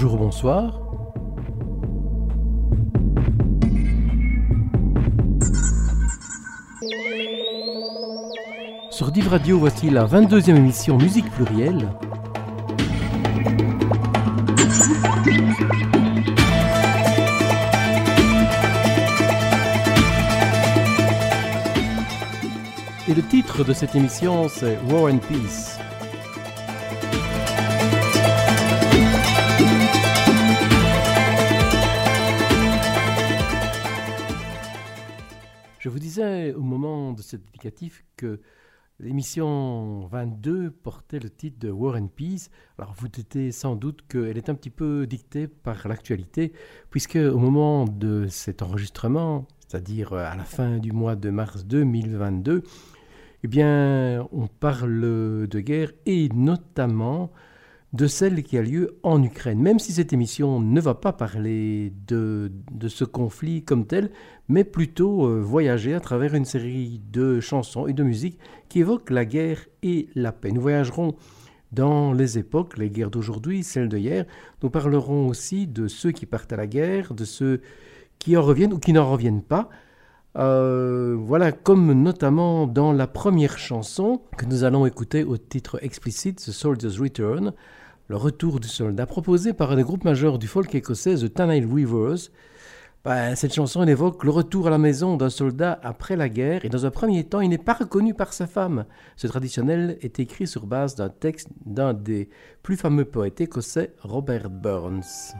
Bonjour, bonsoir. Sur Div Radio, voici la 22e émission Musique plurielle. Et le titre de cette émission, c'est War and Peace. Que l'émission 22 portait le titre de War and Peace. Alors vous doutez sans doute qu'elle est un petit peu dictée par l'actualité, puisque au moment de cet enregistrement, c'est-à-dire à la fin du mois de mars 2022, eh bien, on parle de guerre et notamment de celle qui a lieu en Ukraine. Même si cette émission ne va pas parler de, de ce conflit comme tel, mais plutôt euh, voyager à travers une série de chansons et de musiques qui évoquent la guerre et la paix. Nous voyagerons dans les époques, les guerres d'aujourd'hui, celles de hier. Nous parlerons aussi de ceux qui partent à la guerre, de ceux qui en reviennent ou qui n'en reviennent pas. Euh, voilà, comme notamment dans la première chanson que nous allons écouter au titre explicite, The Soldier's Return, le retour du soldat, proposé par un des groupes majeurs du folk écossais, The Tannail Weavers. Ben, cette chanson évoque le retour à la maison d'un soldat après la guerre et dans un premier temps il n'est pas reconnu par sa femme. Ce traditionnel est écrit sur base d'un texte d'un des plus fameux poètes écossais, Robert Burns.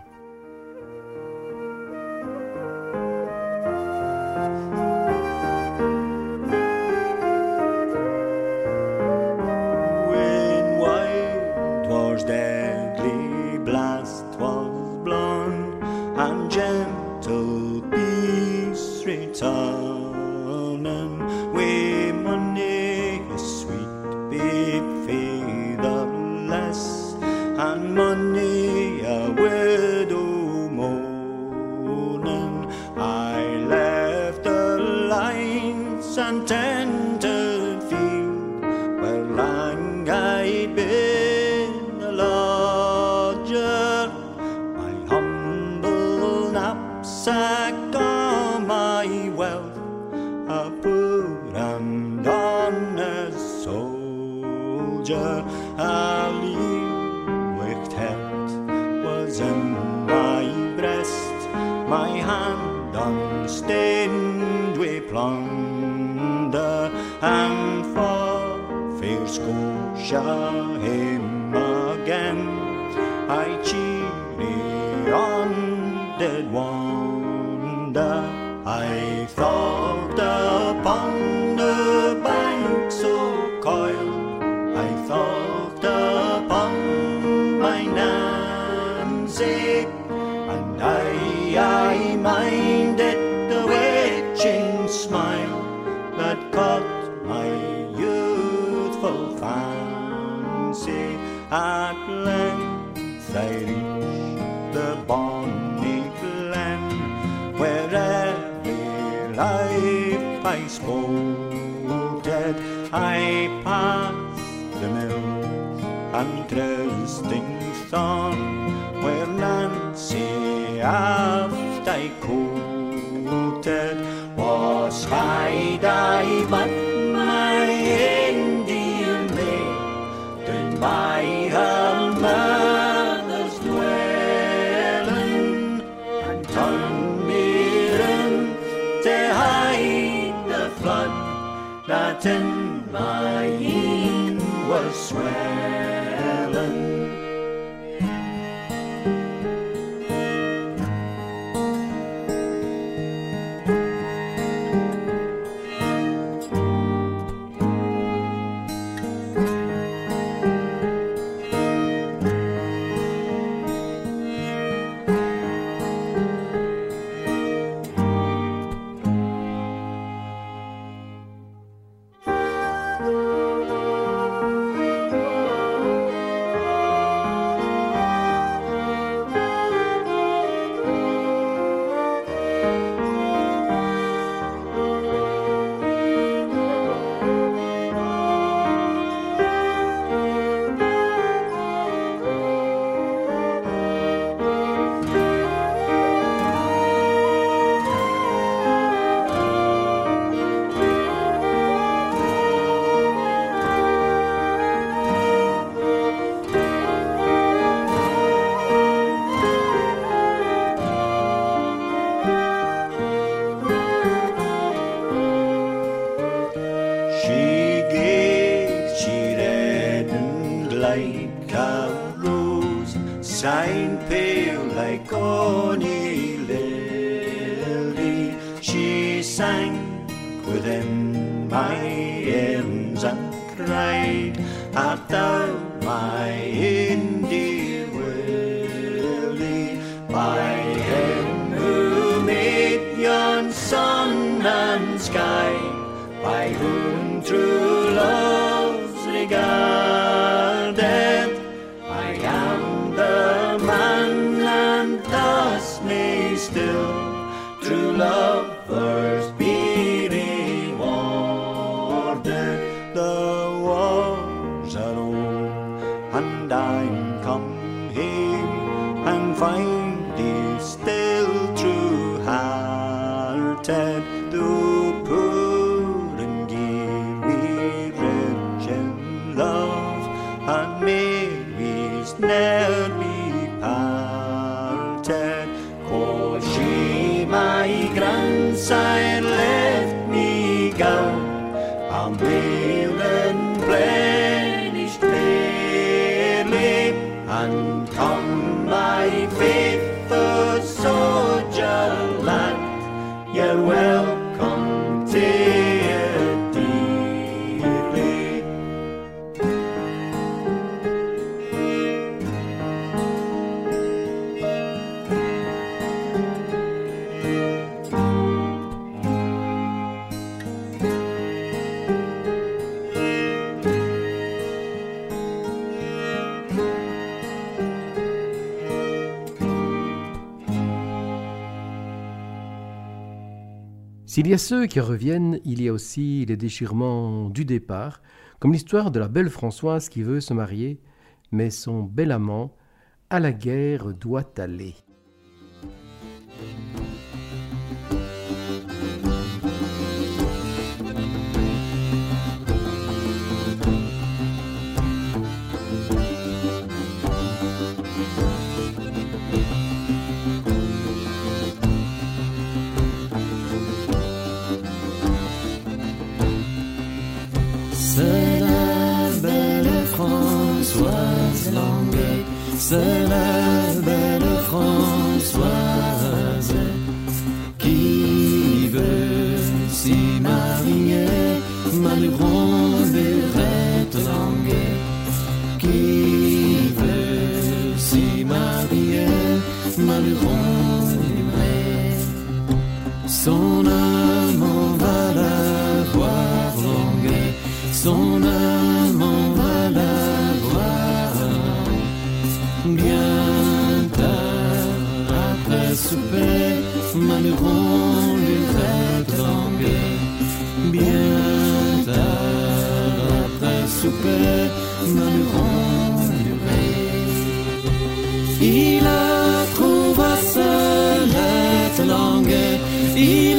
past the mills and trysting thorn where Nancy aft I coated was high I but my Indian maiden by her mother's dwelling and Tunmirin to hide the flood that in my hymn will swear. S'il y a ceux qui reviennent, il y a aussi les déchirements du départ, comme l'histoire de la belle Françoise qui veut se marier, mais son bel amant à la guerre doit aller. Françoise Langue, c'est la belle Françoise. ne grande durée. Il seul cette langue, il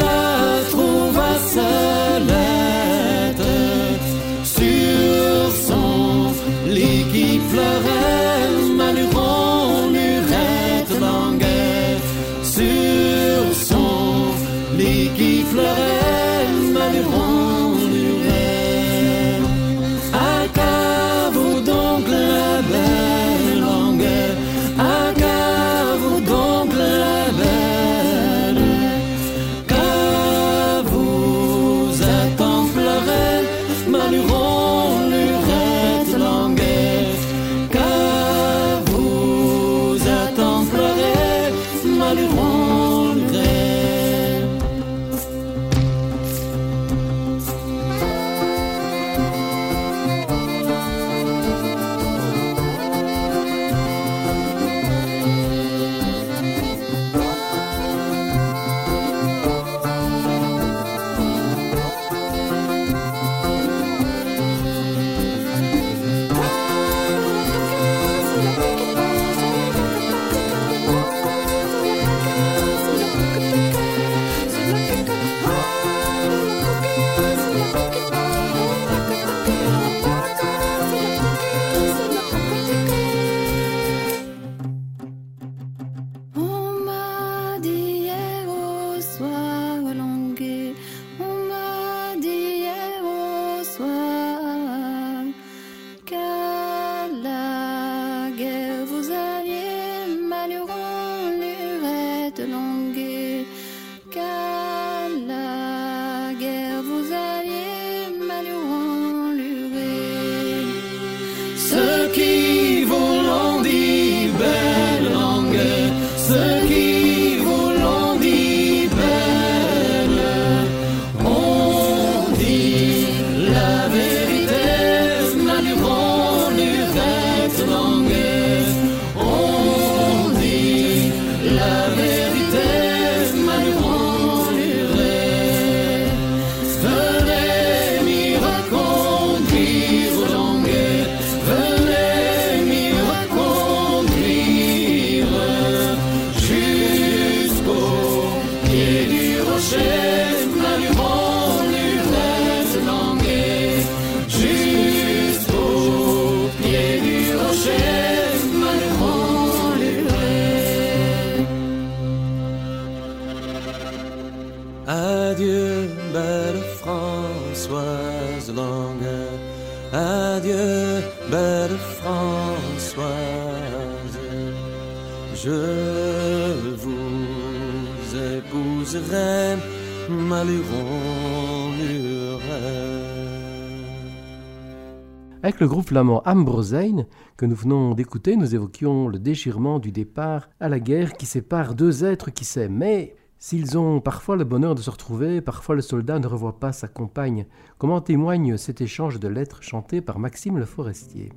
Le groupe flamand Ambrosein, que nous venons d'écouter, nous évoquions le déchirement du départ à la guerre qui sépare deux êtres qui s'aiment. Mais s'ils ont parfois le bonheur de se retrouver, parfois le soldat ne revoit pas sa compagne. Comment témoigne cet échange de lettres chanté par Maxime Le Forestier?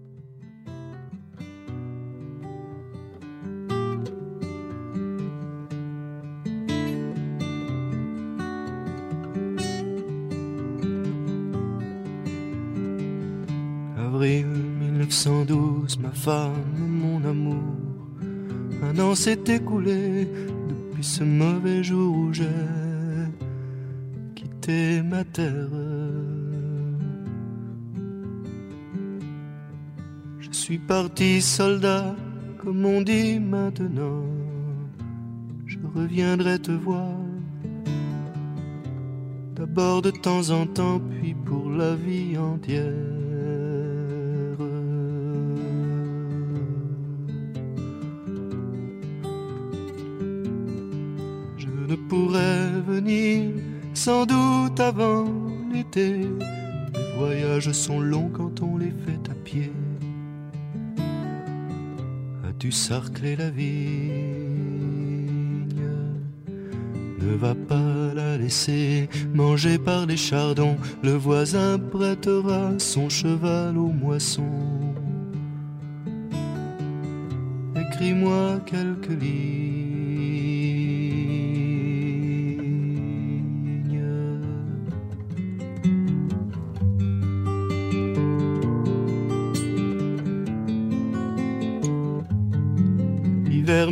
Femme, mon amour, un an s'est écoulé ce mauvais jour où j'ai quitté ma terre. Je suis parti soldat, comme on dit maintenant. Je reviendrai te voir. D'abord de temps en temps, puis pour la vie entière. Pourrait venir sans doute avant l'été. Les voyages sont longs quand on les fait à pied. As-tu sarclé la vigne? Ne va pas la laisser manger par les chardons. Le voisin prêtera son cheval aux moissons. Écris-moi quelques lignes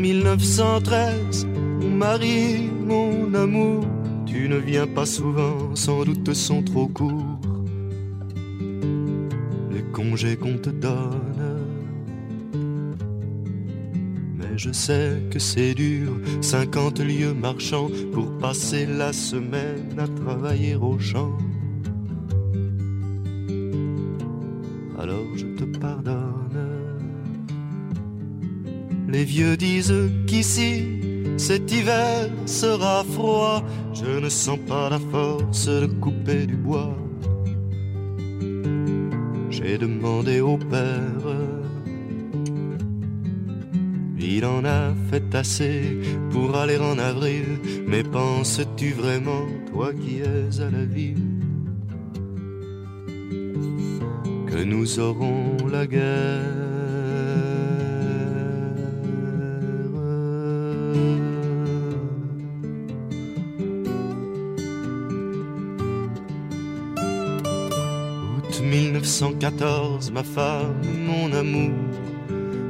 1913, mon mari, mon amour, tu ne viens pas souvent, sans doute sont trop courts. Les congés qu'on te donne. Mais je sais que c'est dur, 50 lieues marchant pour passer la semaine à travailler au champ. Vieux disent qu'ici, cet hiver sera froid. Je ne sens pas la force de couper du bois. J'ai demandé au père. Il en a fait assez pour aller en avril. Mais penses-tu vraiment, toi qui es à la ville, que nous aurons la guerre? 1914, ma femme, mon amour.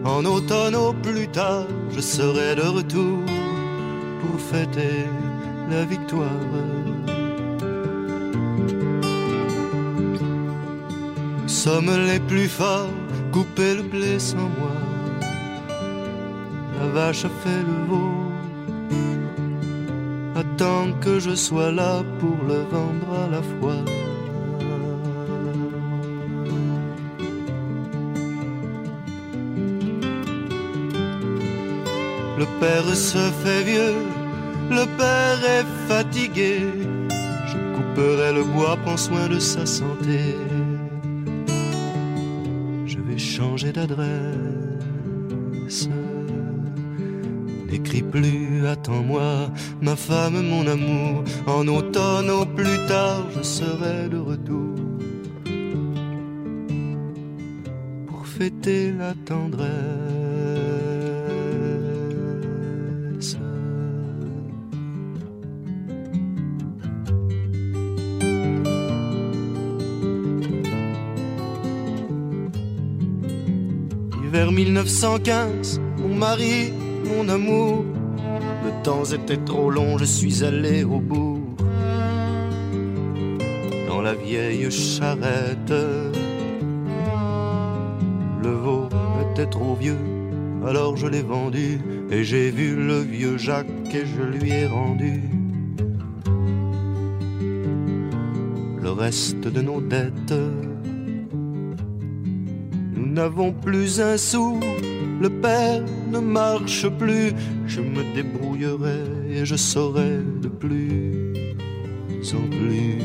En automne au plus tard, je serai de retour pour fêter la victoire. Nous sommes les plus forts, couper le blé sans moi. La vache a fait le veau. Attends que je sois là pour le vendre à la fois. Le père se fait vieux, le père est fatigué. Je couperai le bois, prends soin de sa santé. Je vais changer d'adresse. N'écris plus, attends-moi, ma femme, mon amour. En automne, au plus tard, je serai de retour. Pour fêter la tendresse. Vers 1915, mon mari, mon amour, le temps était trop long, je suis allé au bout. Dans la vieille charrette, le veau était trop vieux, alors je l'ai vendu et j'ai vu le vieux Jacques et je lui ai rendu le reste de nos dettes. N'avons plus un sou, le père ne marche plus, je me débrouillerai et je saurai de plus en plus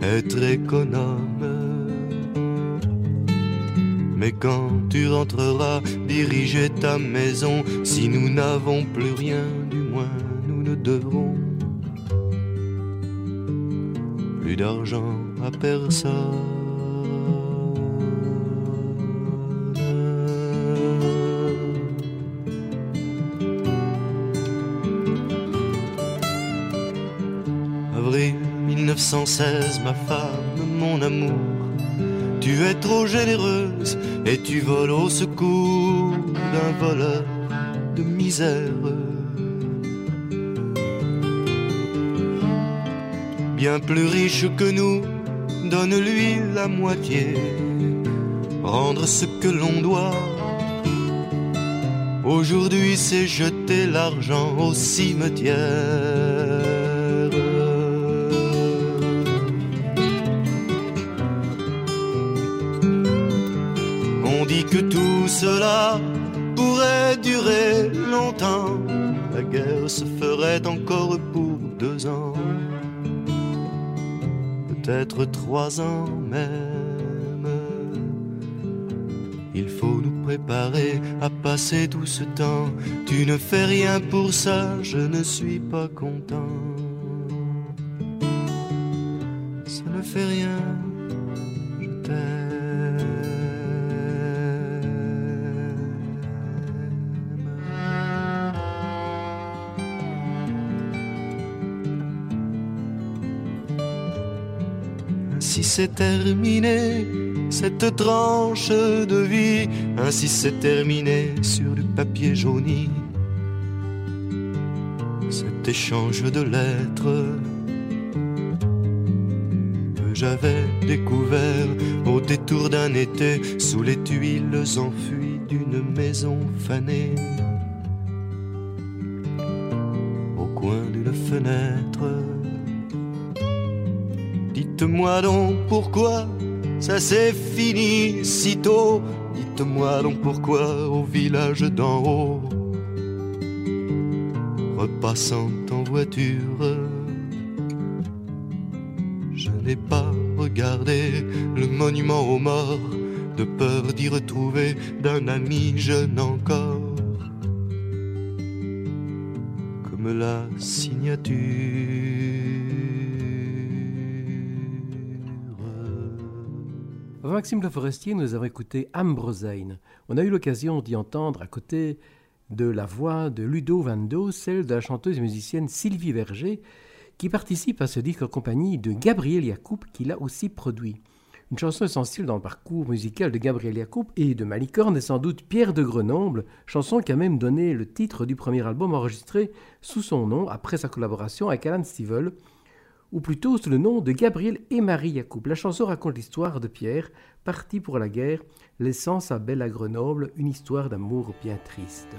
être économe. Mais quand tu rentreras diriger ta maison, si nous n'avons plus rien, du moins nous ne devrons plus d'argent à personne. 1916, ma femme, mon amour, tu es trop généreuse et tu voles au secours d'un voleur de misère. Bien plus riche que nous, donne-lui la moitié, rendre ce que l'on doit. Aujourd'hui, c'est jeter l'argent au cimetière. Longtemps. La guerre se ferait encore pour deux ans, peut-être trois ans même. Il faut nous préparer à passer tout ce temps. Tu ne fais rien pour ça, je ne suis pas content. C'est terminé cette tranche de vie, ainsi c'est terminé sur du papier jauni. Cet échange de lettres que j'avais découvert au détour d'un été sous les tuiles enfuies d'une maison fanée. Au coin d'une fenêtre, dites-moi donc pourquoi ça s'est fini si tôt. Dites-moi donc pourquoi au village d'en haut, repassant en voiture, je n'ai pas regardé le monument aux morts de peur d'y retrouver d'un ami jeune encore, comme la signature. Maxime Le Forestier, nous avons écouté Ambrosein. On a eu l'occasion d'y entendre à côté de la voix de Ludo Vando, celle de la chanteuse et musicienne Sylvie Verger, qui participe à ce disque en compagnie de Gabriel Yacoub, qui l'a aussi produit. Une chanson essentielle dans le parcours musical de Gabriel Yacoub et de Malicorne est sans doute Pierre de Grenoble, chanson qui a même donné le titre du premier album enregistré sous son nom après sa collaboration avec Alan Stivell, ou plutôt sous le nom de Gabriel et Marie Yacoub. La chanson raconte l'histoire de Pierre, parti pour la guerre, laissant sa belle à Grenoble, une histoire d'amour bien triste.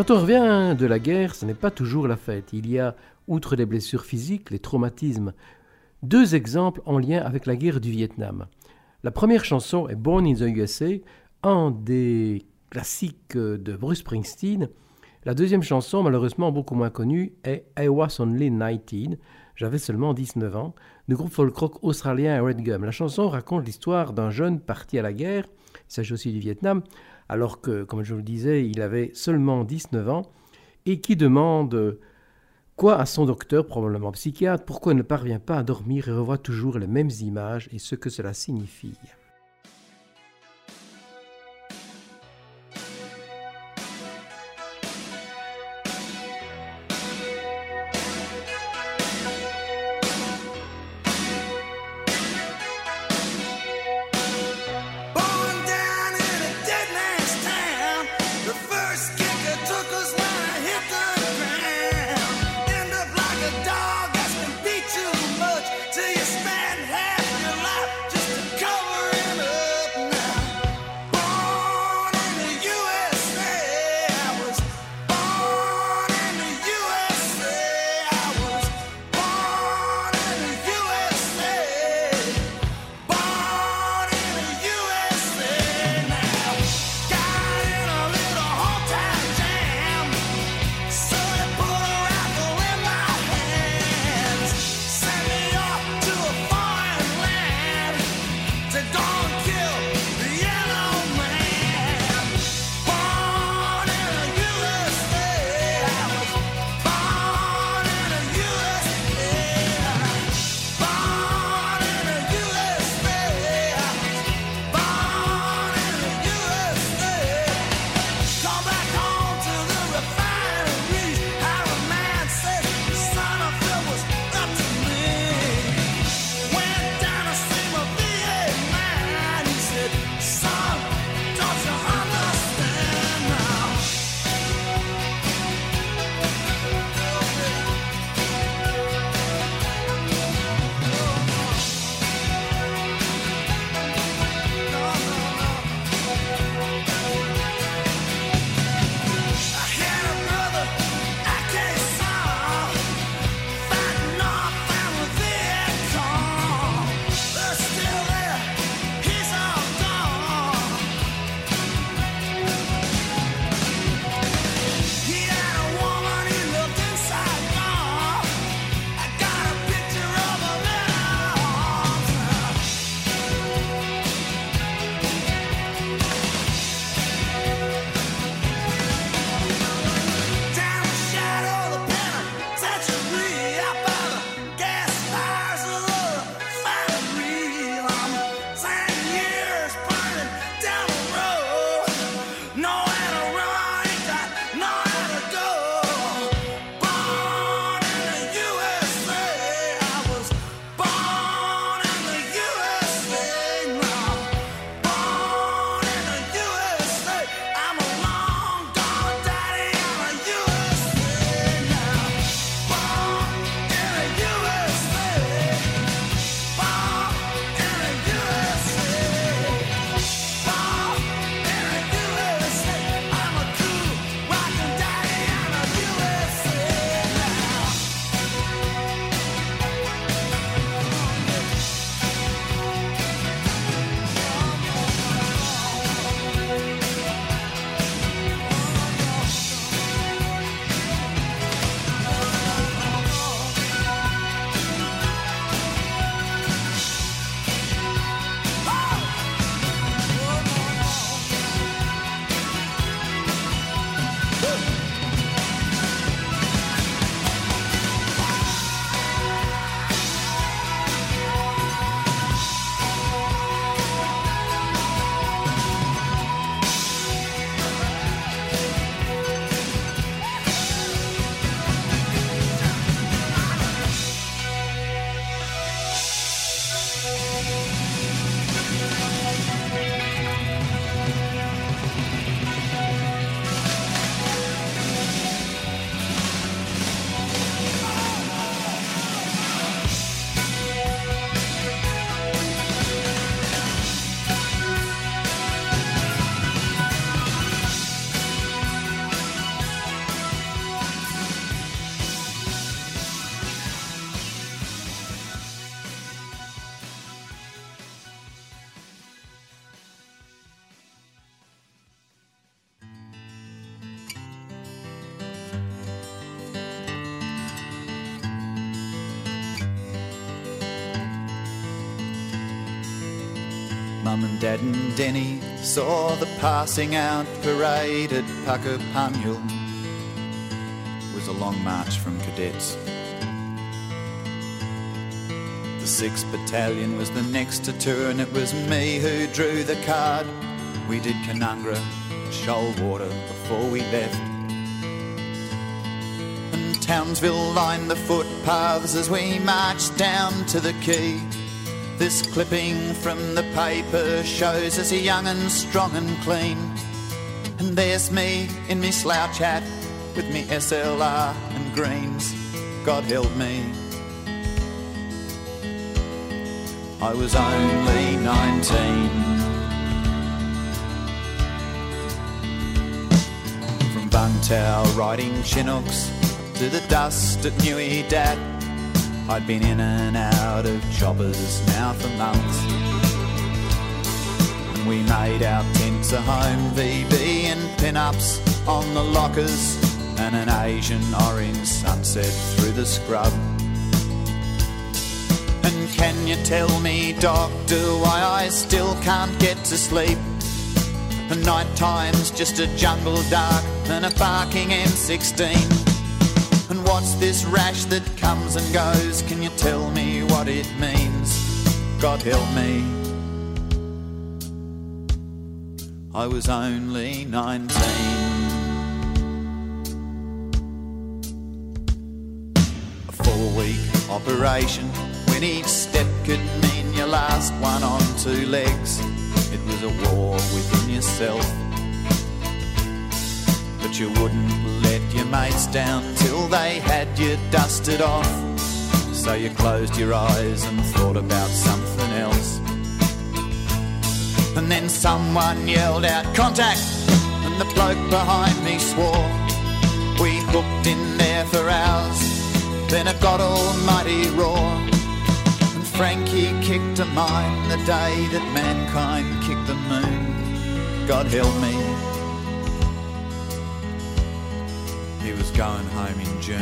Quand on revient de la guerre, ce n'est pas toujours la fête. Il y a, outre les blessures physiques, les traumatismes, deux exemples en lien avec la guerre du Vietnam. La première chanson est Born in the USA, un des classiques de Bruce Springsteen. La deuxième chanson, malheureusement beaucoup moins connue, est I Was Only 19, j'avais seulement 19 ans, du groupe folk rock australien Red Gum. La chanson raconte l'histoire d'un jeune parti à la guerre, il s'agit aussi du Vietnam, alors que, comme je vous le disais, il avait seulement 19 ans, et qui demande quoi à son docteur, probablement psychiatre, pourquoi il ne parvient pas à dormir et revoit toujours les mêmes images et ce que cela signifie. Dad and Denny saw the passing out parade at Puckapunyal. It was a long march from cadets. The 6th Battalion was the next to turn. It was me who drew the card. We did Canungra, Shoalwater before we left. And Townsville lined the footpaths as we marched down to the quay. This clipping from the paper shows us a young and strong and clean. And there's me in me slouch hat with me SLR and greens. God help me. I was only 19. From Bungtow riding Chinooks to the dust at Newey Dat. I'd been in and out of choppers now for months. And we made our tents a home, VB and pin-ups on the lockers, and an Asian orange sunset through the scrub. And can you tell me, doctor, why I still can't get to sleep? And night time's just a jungle dark and a barking M16. What's this rash that comes and goes? Can you tell me what it means? God help me. I was only 19. A four week operation when each step could mean your last one on two legs. It was a war within yourself but you wouldn't let your mates down till they had you dusted off. So you closed your eyes and thought about something else. And then someone yelled out, Contact! And the bloke behind me swore. We hooked in there for hours, then a God Almighty roar. And Frankie kicked a mine the day that mankind kicked the moon. God help me. Going home in June.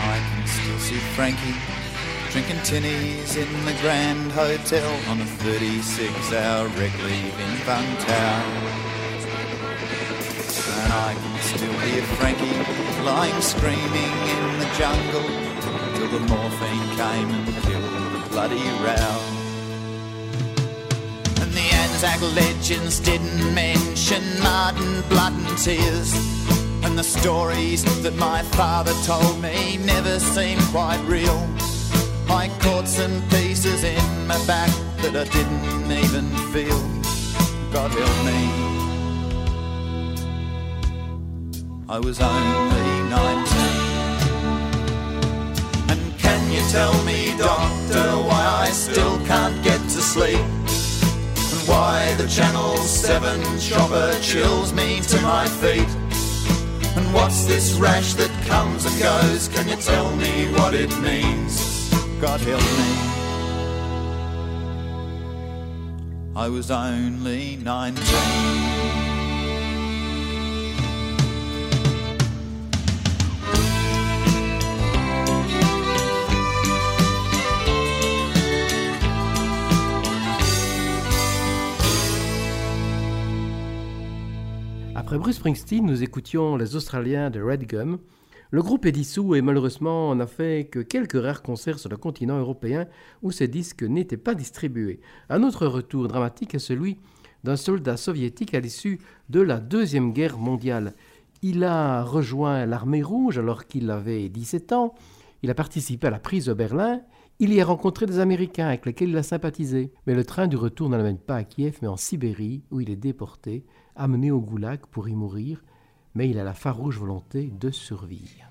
I can still see Frankie drinking tinnies in the Grand Hotel on a 36 hour rec leave in Bungtown. Still hear Frankie lying screaming in the jungle till the morphine came and killed the bloody row. And the Anzac legends didn't mention mud and blood and tears. And the stories that my father told me never seemed quite real. I caught some pieces in my back that I didn't even feel. God help me. I was only 19. And can you tell me, doctor, why I still can't get to sleep? And why the Channel 7 chopper chills me to my feet? And what's this rash that comes and goes? Can you tell me what it means? God help me. I was only 19. Après Bruce Springsteen, nous écoutions les Australiens de Red Gum. Le groupe est dissous et malheureusement n'a fait que quelques rares concerts sur le continent européen où ces disques n'étaient pas distribués. Un autre retour dramatique est celui d'un soldat soviétique à l'issue de la Deuxième Guerre mondiale. Il a rejoint l'armée rouge alors qu'il avait 17 ans. Il a participé à la prise de Berlin. Il y a rencontré des Américains avec lesquels il a sympathisé. Mais le train du retour ne l'amène pas à Kiev, mais en Sibérie, où il est déporté, amené au goulag pour y mourir. Mais il a la farouche volonté de survivre.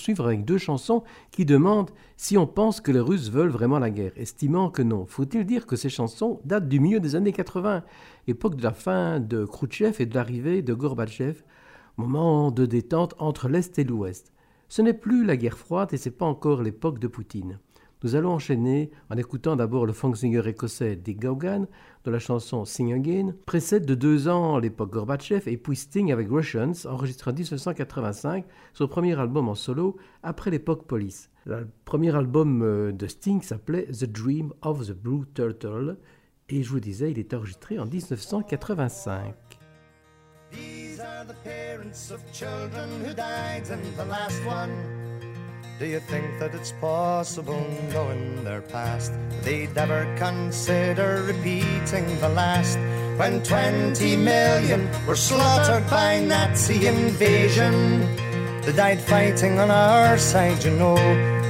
Poursuivre avec deux chansons qui demandent si on pense que les Russes veulent vraiment la guerre, estimant que non. Faut-il dire que ces chansons datent du milieu des années 80, époque de la fin de Khrouchtchev et de l'arrivée de Gorbatchev, moment de détente entre l'Est et l'Ouest. Ce n'est plus la guerre froide et c'est pas encore l'époque de Poutine. Nous allons enchaîner en écoutant d'abord le folk singer écossais Dick Gaugan, dont la chanson Sing Again précède de deux ans l'époque Gorbatchev et puis Sting avec Russians, enregistré en 1985, son premier album en solo après l'époque Police. Le premier album euh, de Sting s'appelait The Dream of the Blue Turtle et je vous disais, il est enregistré en 1985. These are the parents of. Do you think that it's possible, knowing their past, they'd ever consider repeating the last? When 20 million were slaughtered by Nazi invasion, they died fighting on our side, you know,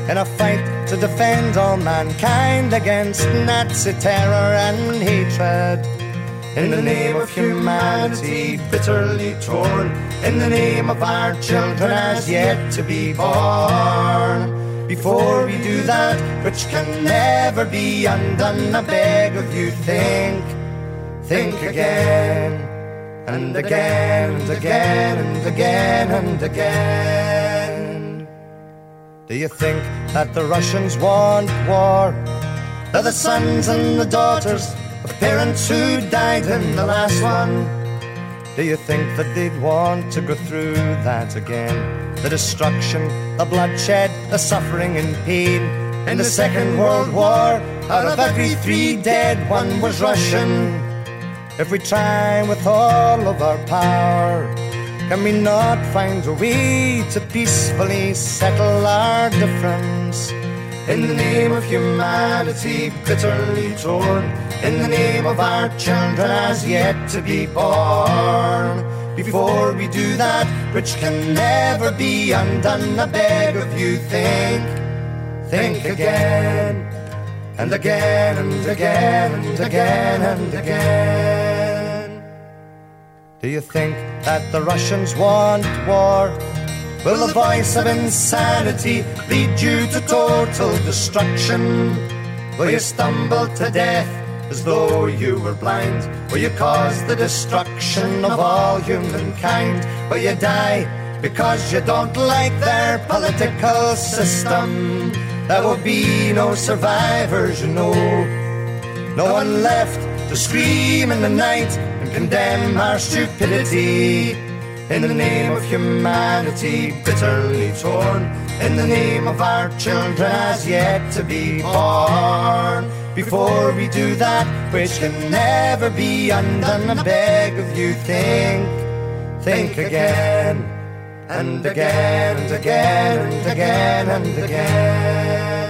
in a fight to defend all mankind against Nazi terror and hatred. In the name of humanity, bitterly torn. In the name of our children as yet to be born. Before we do that, which can never be undone, I beg of you, think, think again. And again, and again, and again, and again. Do you think that the Russians want war? They're the sons and the daughters of parents who died in the last one. Do you think that they'd want to go through that again? The destruction, the bloodshed, the suffering and pain. In the Second World War, out of every three dead, one was Russian. If we try with all of our power, can we not find a way to peacefully settle our difference? In the name of humanity, bitterly torn. In the name of our children as yet to be born. Before we do that, which can never be undone, I beg of you, think, think again. And again, and again, and again, and again. Do you think that the Russians want war? Will the voice of insanity lead you to total destruction? Will you stumble to death as though you were blind? Will you cause the destruction of all humankind? Will you die because you don't like their political system? There will be no survivors, you know. No one left to scream in the night and condemn our stupidity. In the name of humanity, bitterly torn. In the name of our children as yet to be born. Before we do that, which can never be undone, I beg of you, think, think again, and again, and again, and again, and again.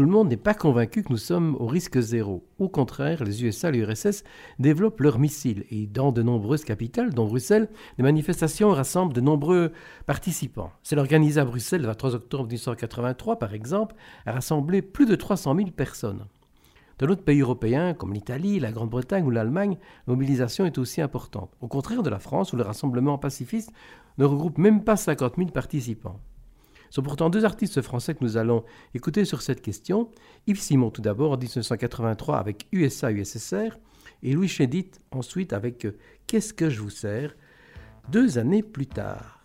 Tout le monde n'est pas convaincu que nous sommes au risque zéro. Au contraire, les USA et l'URSS développent leurs missiles et dans de nombreuses capitales, dont Bruxelles, des manifestations rassemblent de nombreux participants. Celle organisée à Bruxelles le 23 octobre 1983, par exemple, a rassemblé plus de 300 000 personnes. Dans d'autres pays européens, comme l'Italie, la Grande-Bretagne ou l'Allemagne, la mobilisation est aussi importante. Au contraire de la France, où le rassemblement pacifiste ne regroupe même pas 50 000 participants. Sont pourtant deux artistes français que nous allons écouter sur cette question. Yves Simon tout d'abord en 1983 avec USA-USSR et Louis Chédid ensuite avec euh, Qu'est-ce que je vous sers? Deux années plus tard.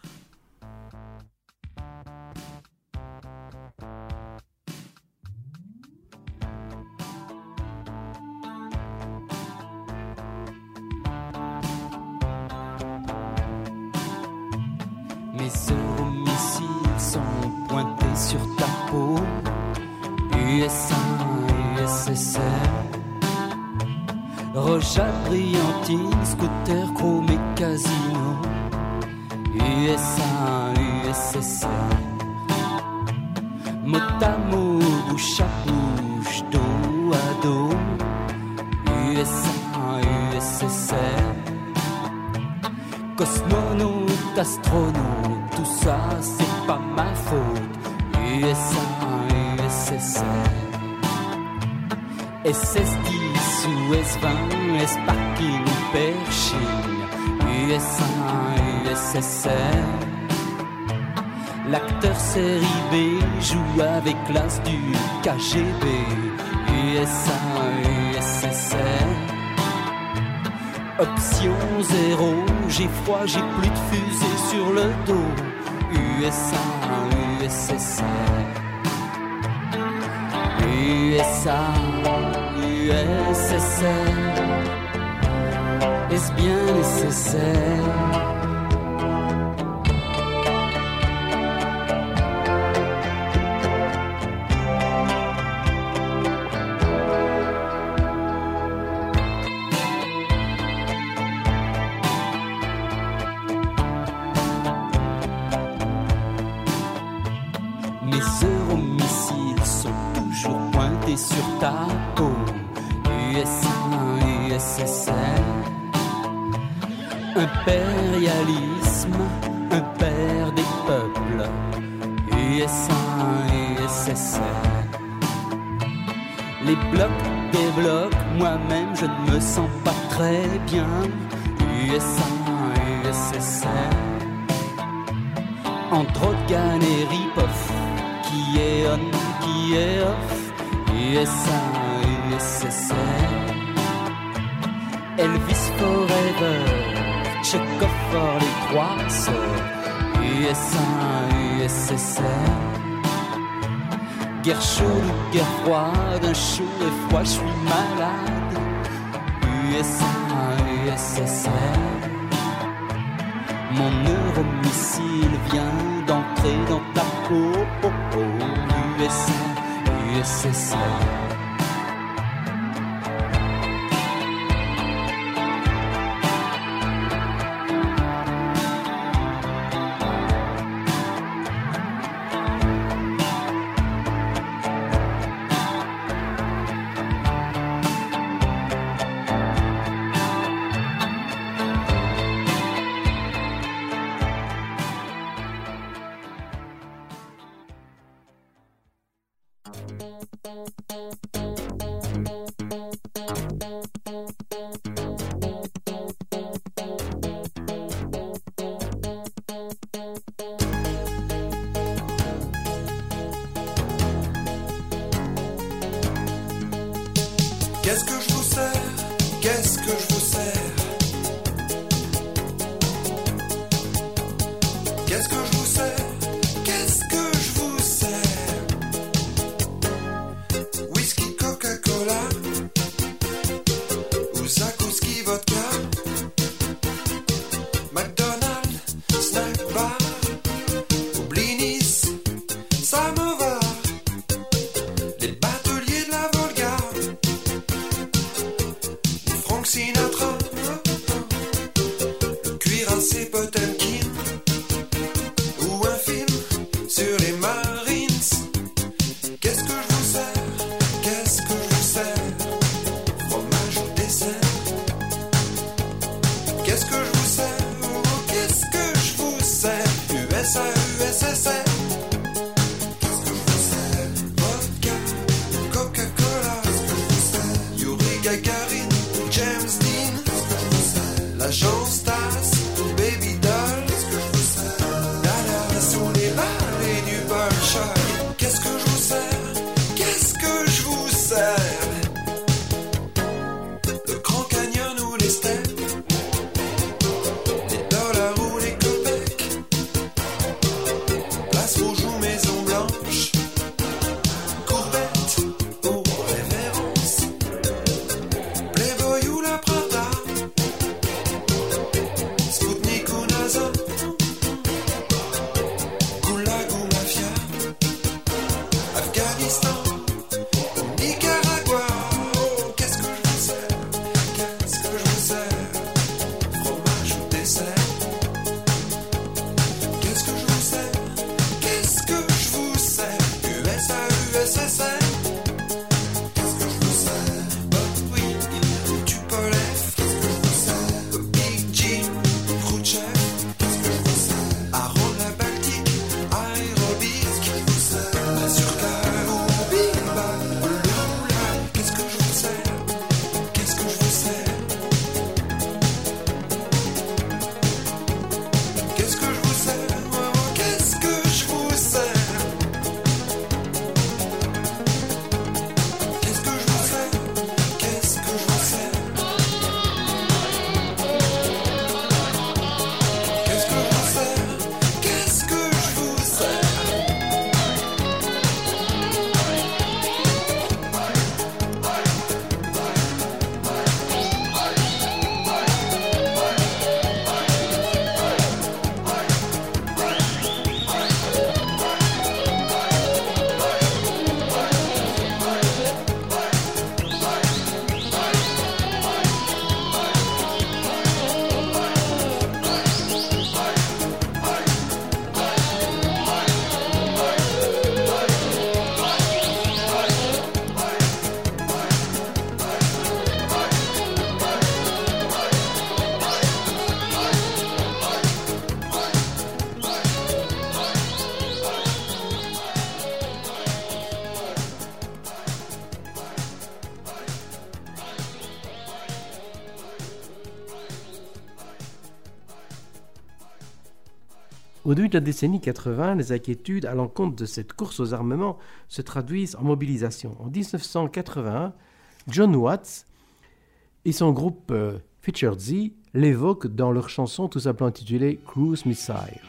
USA, USSR. Rocha brillantine, scooter chrome et casino. USA, USSR. Mot à mot, bouche à bouche, dos à dos. USA, USSR. Cosmonaute, astronaute, tout ça c'est pas ma faute. USA. SS10 ou S20, S-Parking ou Pershing. USA, USSR. L'acteur série B joue avec l'as du KGB. USA, USSR. Option zéro, j'ai froid, j'ai plus de fusée sur le dos. USA, USSR. USA, USSR. Est-ce bien nécessaire? Guerre chaude guerre froide, un chaud et froid, je suis malade, USA, USSR. Mon euromissile vient d'entrer dans ta peau. Oh, oh, USA, USSR. Au début de la décennie 80, les inquiétudes à l'encontre de cette course aux armements se traduisent en mobilisation. En 1981, John Watts et son groupe euh, Featured Z l'évoquent dans leur chanson tout simplement intitulée Cruise Missile.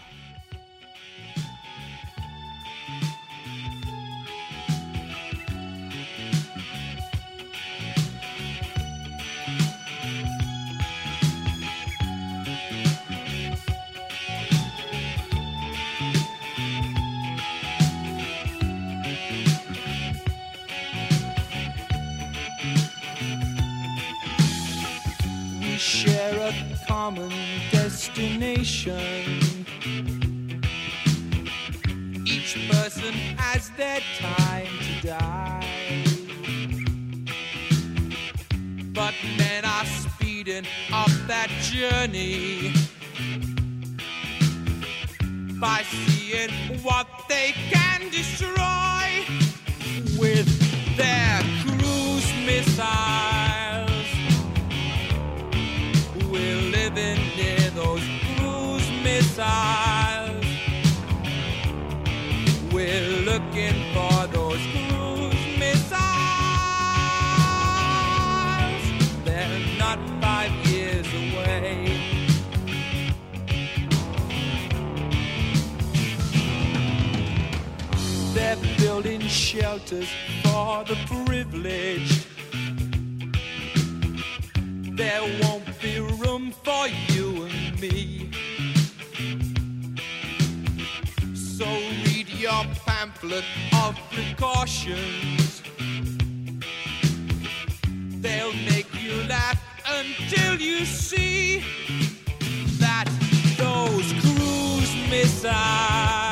So read your pamphlet of precautions. They'll make you laugh until you see that those cruise missiles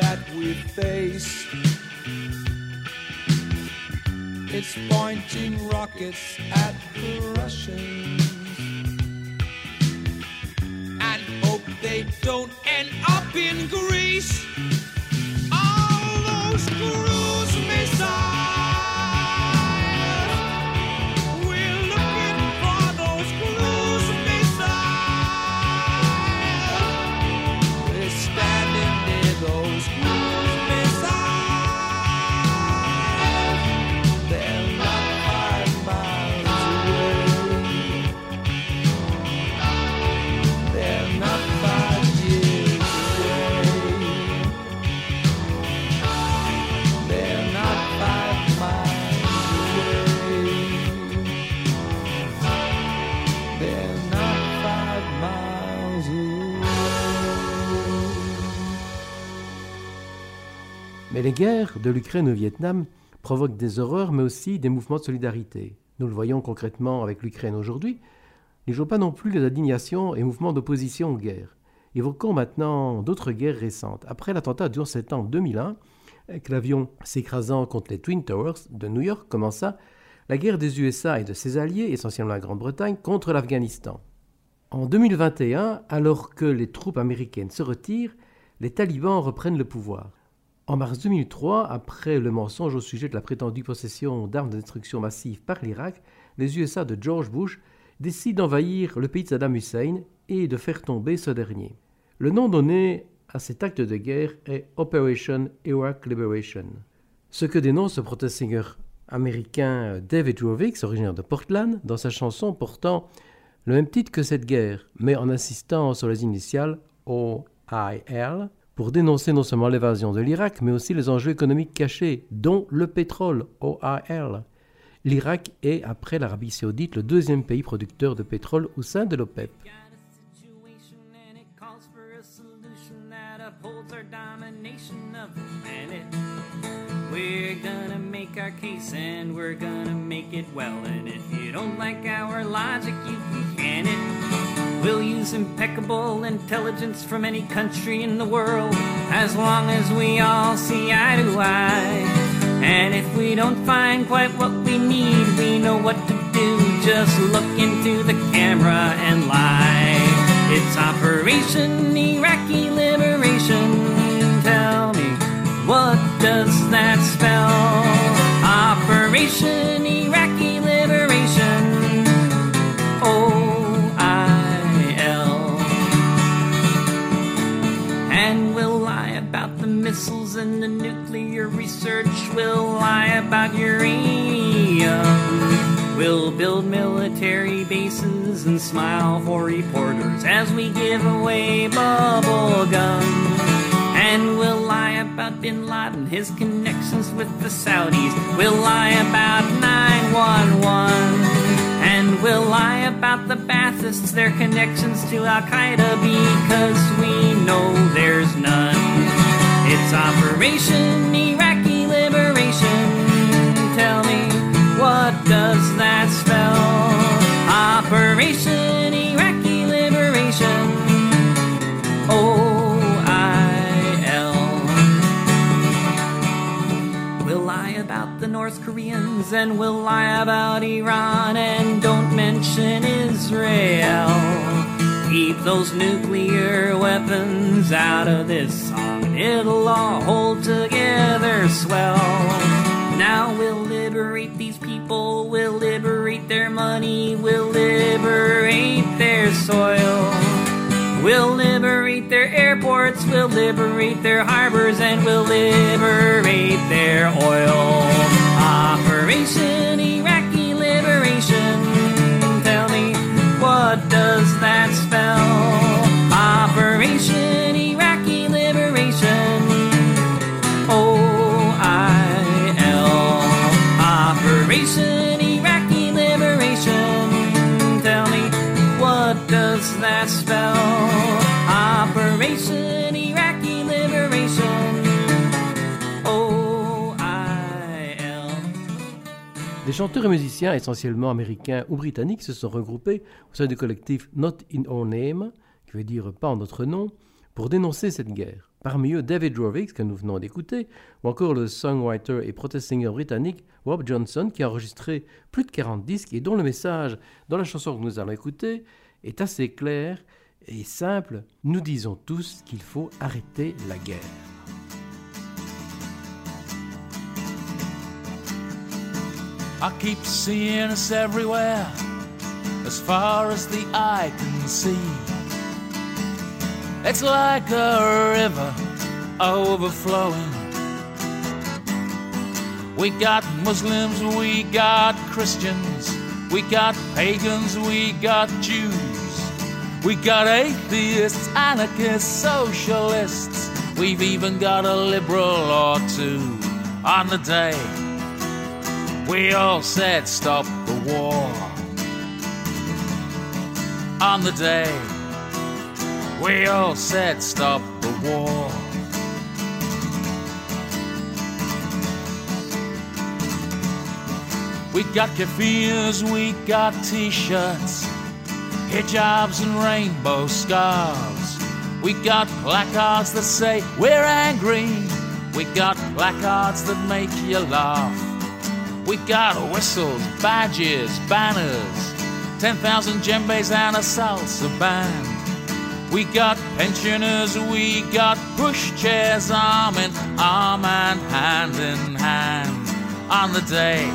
that we face. It's pointing rockets at the Russians and hope they don't end up in Greece. Mais les guerres de l'Ukraine au Vietnam provoquent des horreurs, mais aussi des mouvements de solidarité. Nous le voyons concrètement avec l'Ukraine aujourd'hui. N'y jouons pas non plus les indignations et mouvements d'opposition aux guerres. Évoquons maintenant d'autres guerres récentes. Après l'attentat du 11 septembre 2001, avec l'avion s'écrasant contre les Twin Towers de New York, commença la guerre des USA et de ses alliés, essentiellement la Grande-Bretagne, contre l'Afghanistan. En 2021, alors que les troupes américaines se retirent, les talibans reprennent le pouvoir. En mars 2003, après le mensonge au sujet de la prétendue possession d'armes de destruction massive par l'Irak, les USA de George Bush décident d'envahir le pays de Saddam Hussein et de faire tomber ce dernier. Le nom donné à cet acte de guerre est Operation Iraq Liberation. Ce que dénonce le protest-singer américain David Rovix, originaire de Portland, dans sa chanson portant le même titre que cette guerre, mais en insistant sur les initiales OIL, pour dénoncer non seulement l'évasion de l'Irak, mais aussi les enjeux économiques cachés, dont le pétrole, OIL. L'Irak est, après l'Arabie saoudite, le deuxième pays producteur de pétrole au sein de l'OPEP. We're gonna make our case and we're gonna make it well. And if you don't like our logic, you can can it. We'll use impeccable intelligence from any country in the world as long as we all see eye to eye. And if we don't find quite what we need, we know what to do. Just look into the camera and lie. It's Operation Iraqi Liberation. Tell me, what does that spell? Operation We'll lie about uranium. We'll build military bases and smile for reporters as we give away bubble gum. And we'll lie about Bin Laden, his connections with the Saudis. We'll lie about 911. And we'll lie about the Baathists, their connections to Al Qaeda, because we know there's none. It's Operation Iraqi does that spell? Operation Iraqi Liberation. O I L. We'll lie about the North Koreans and we'll lie about Iran and don't mention Israel. Keep those nuclear weapons out of this song. It'll all hold together swell. Now we'll liberate these people, we'll liberate their money, we'll liberate their soil. We'll liberate their airports, we'll liberate their harbors, and we'll liberate their oil. Operation Iraqi Liberation. Tell me, what does that spell? Operation Iraqi Liberation. Des chanteurs et musiciens essentiellement américains ou britanniques se sont regroupés au sein du collectif Not in Our Name, qui veut dire pas en notre nom, pour dénoncer cette guerre. Parmi eux, David Rovix, que nous venons d'écouter, ou encore le songwriter et protest singer britannique Rob Johnson, qui a enregistré plus de 40 disques et dont le message dans la chanson que nous allons écouter est assez clair et simple. Nous disons tous qu'il faut arrêter la guerre. I keep seeing us everywhere, as far as the eye can see. It's like a river overflowing. We got Muslims, we got Christians, we got pagans, we got Jews, we got atheists, anarchists, socialists. We've even got a liberal or two on the day. We all said stop the war. On the day, we all said stop the war. We got keffiyehs, we got t-shirts, hijabs and rainbow scarves. We got placards that say we're angry. We got placards that make you laugh. We got whistles, badges, banners, 10,000 djembes and a salsa band. We got pensioners, we got pushchairs, arm in arm and hand in hand. On the day,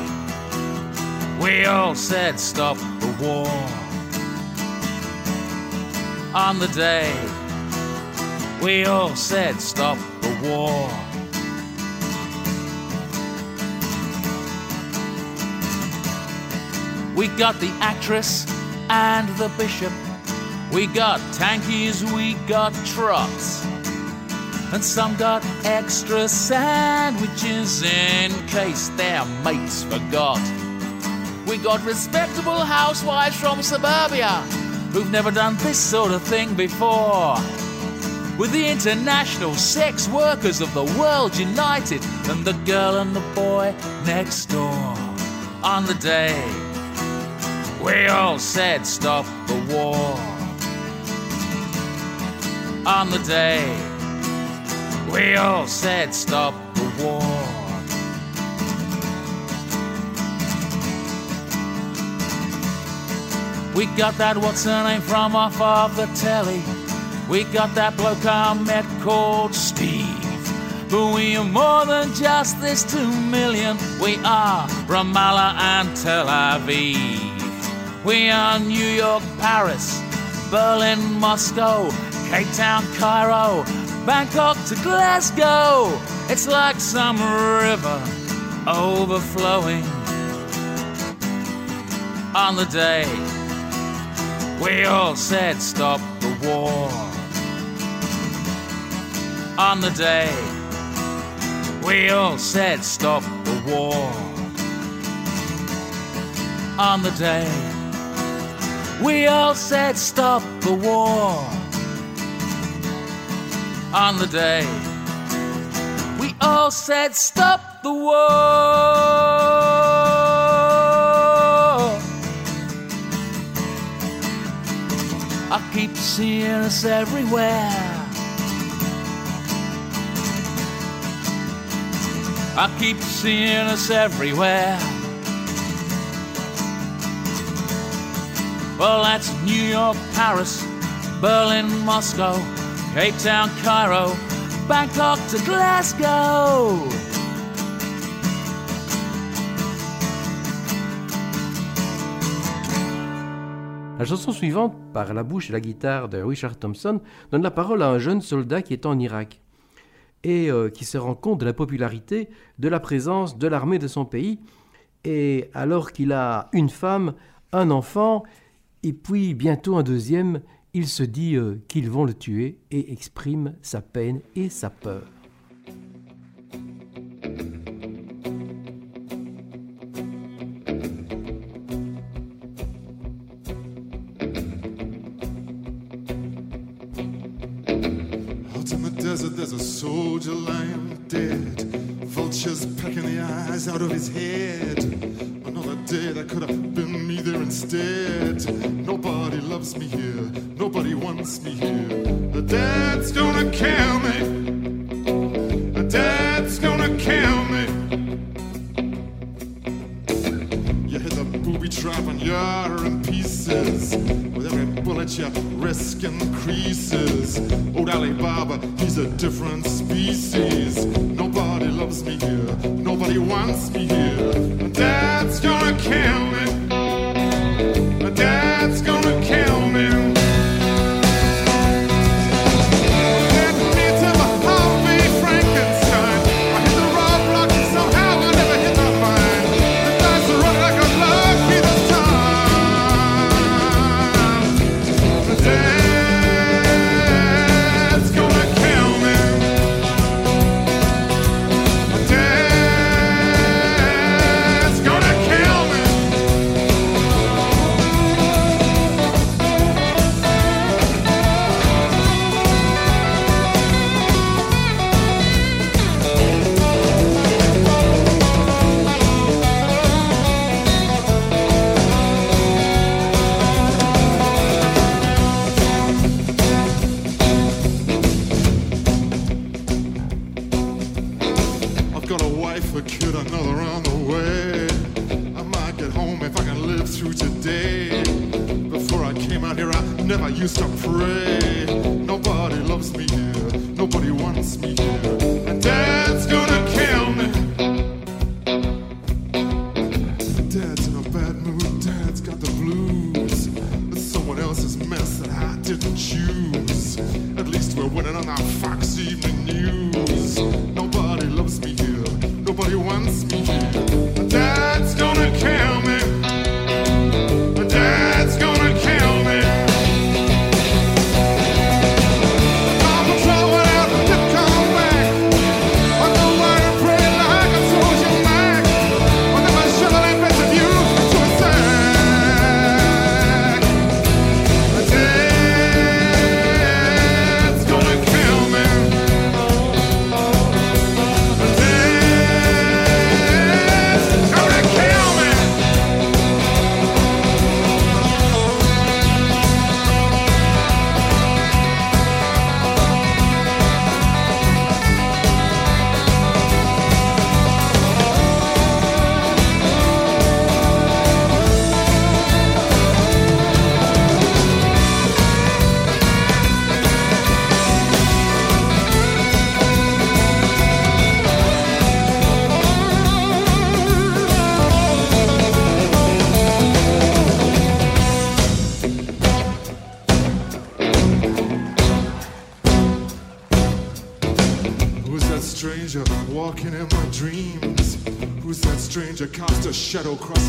we all said stop the war. On the day, we all said stop the war. We got the actress and the bishop. We got tankies, we got trucks. And some got extra sandwiches in case their mates forgot. We got respectable housewives from suburbia who've never done this sort of thing before. With the international sex workers of the world united and the girl and the boy next door. On the day we all said stop the war. On the day, we all said stop the war. We got that what's her name from off of the telly. We got that bloke I met called Steve. But we are more than just this two million. We are Ramallah and Tel Aviv. We are New York, Paris, Berlin, Moscow, Cape Town, Cairo, Bangkok to Glasgow. It's like some river overflowing. on the day we all said stop the war. On the day we all said stop the war. On the day we all said stop the war. On the day we all said stop the war. I keep seeing us everywhere. I keep seeing us everywhere. Well, that's New York, Paris, Berlin, Moscow, Cape Town, Cairo, Bangkok to Glasgow. La chanson suivante, par la bouche et la guitare de Richard Thompson, donne la parole à un jeune soldat qui est en Irak et euh, qui se rend compte de la popularité de la présence de l'armée de son pays. Et alors qu'il a une femme, un enfant, et puis bientôt un deuxième, il se dit euh, qu'ils vont le tuer et exprime sa peine et sa peur. Soldier lying dead. Vultures pecking the eyes out of his head. Another day that could have been me there instead. Nobody loves me here, nobody wants me here. The dad's gonna kill me. The dad's gonna kill me. You hit the booby trap and you're in pieces. With every bullet your risk increases. Alibaba, he's a different species. Nobody loves me here, nobody wants me here. Dad's gonna kill shadow across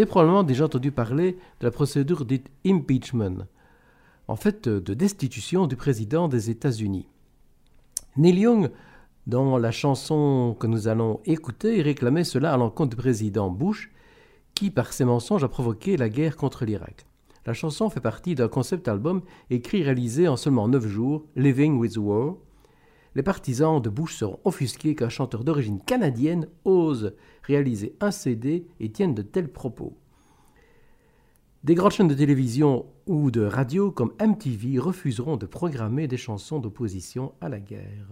avez probablement déjà entendu parler de la procédure dite impeachment, en fait euh, de destitution du président des États-Unis. Neil Young, dans la chanson que nous allons écouter, réclamait cela à l'encontre du président Bush, qui, par ses mensonges, a provoqué la guerre contre l'Irak. La chanson fait partie d'un concept album écrit et réalisé en seulement 9 jours, Living with War. Les partisans de Bush seront offusqués qu'un chanteur d'origine canadienne ose réaliser un CD et tienne de tels propos. Des grandes chaînes de télévision ou de radio comme MTV refuseront de programmer des chansons d'opposition à la guerre.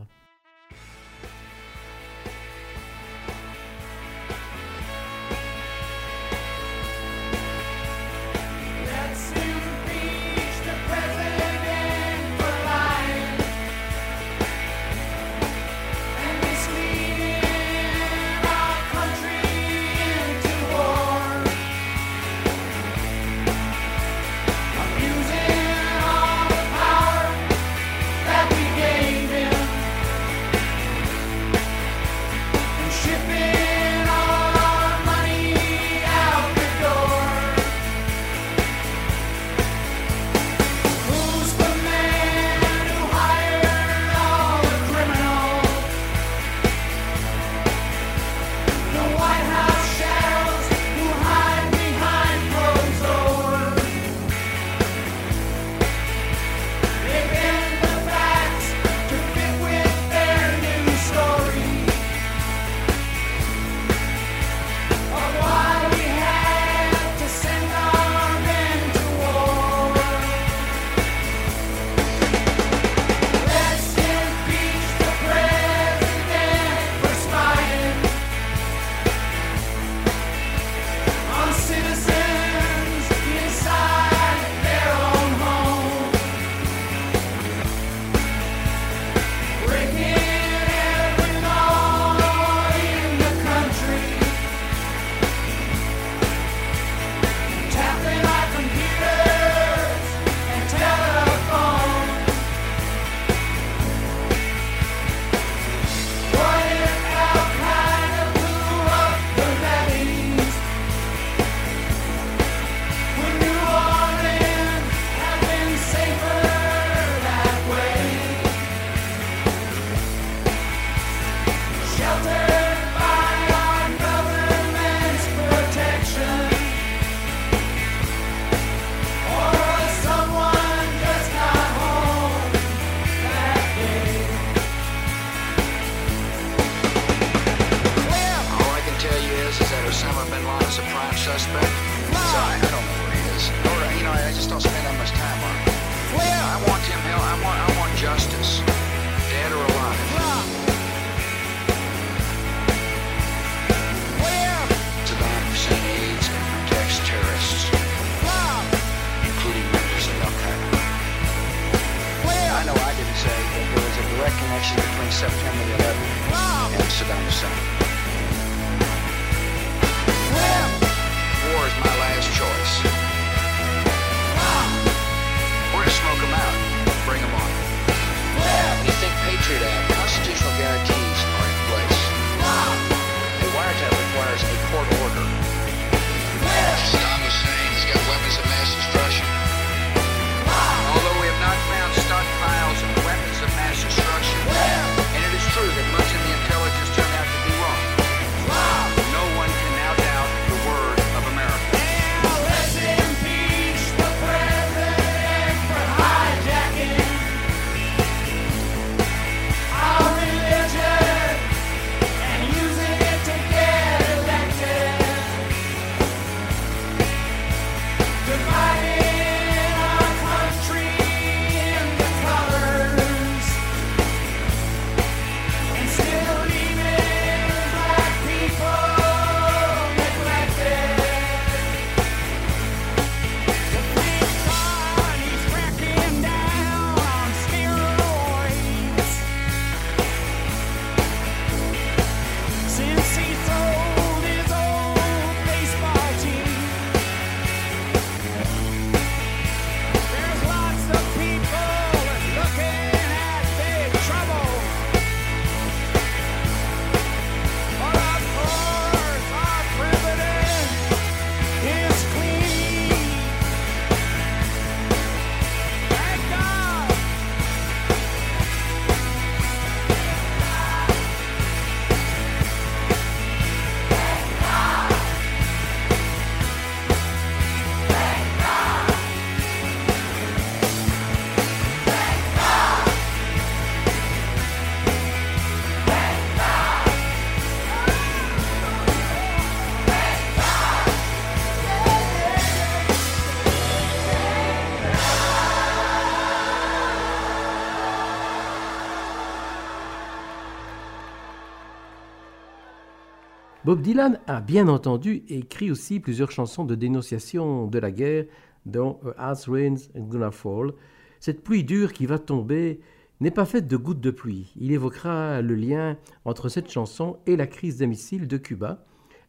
Bob Dylan a bien entendu écrit aussi plusieurs chansons de dénonciation de la guerre, dont A As Rain's Gonna Fall. Cette pluie dure qui va tomber n'est pas faite de gouttes de pluie. Il évoquera le lien entre cette chanson et la crise des missiles de Cuba,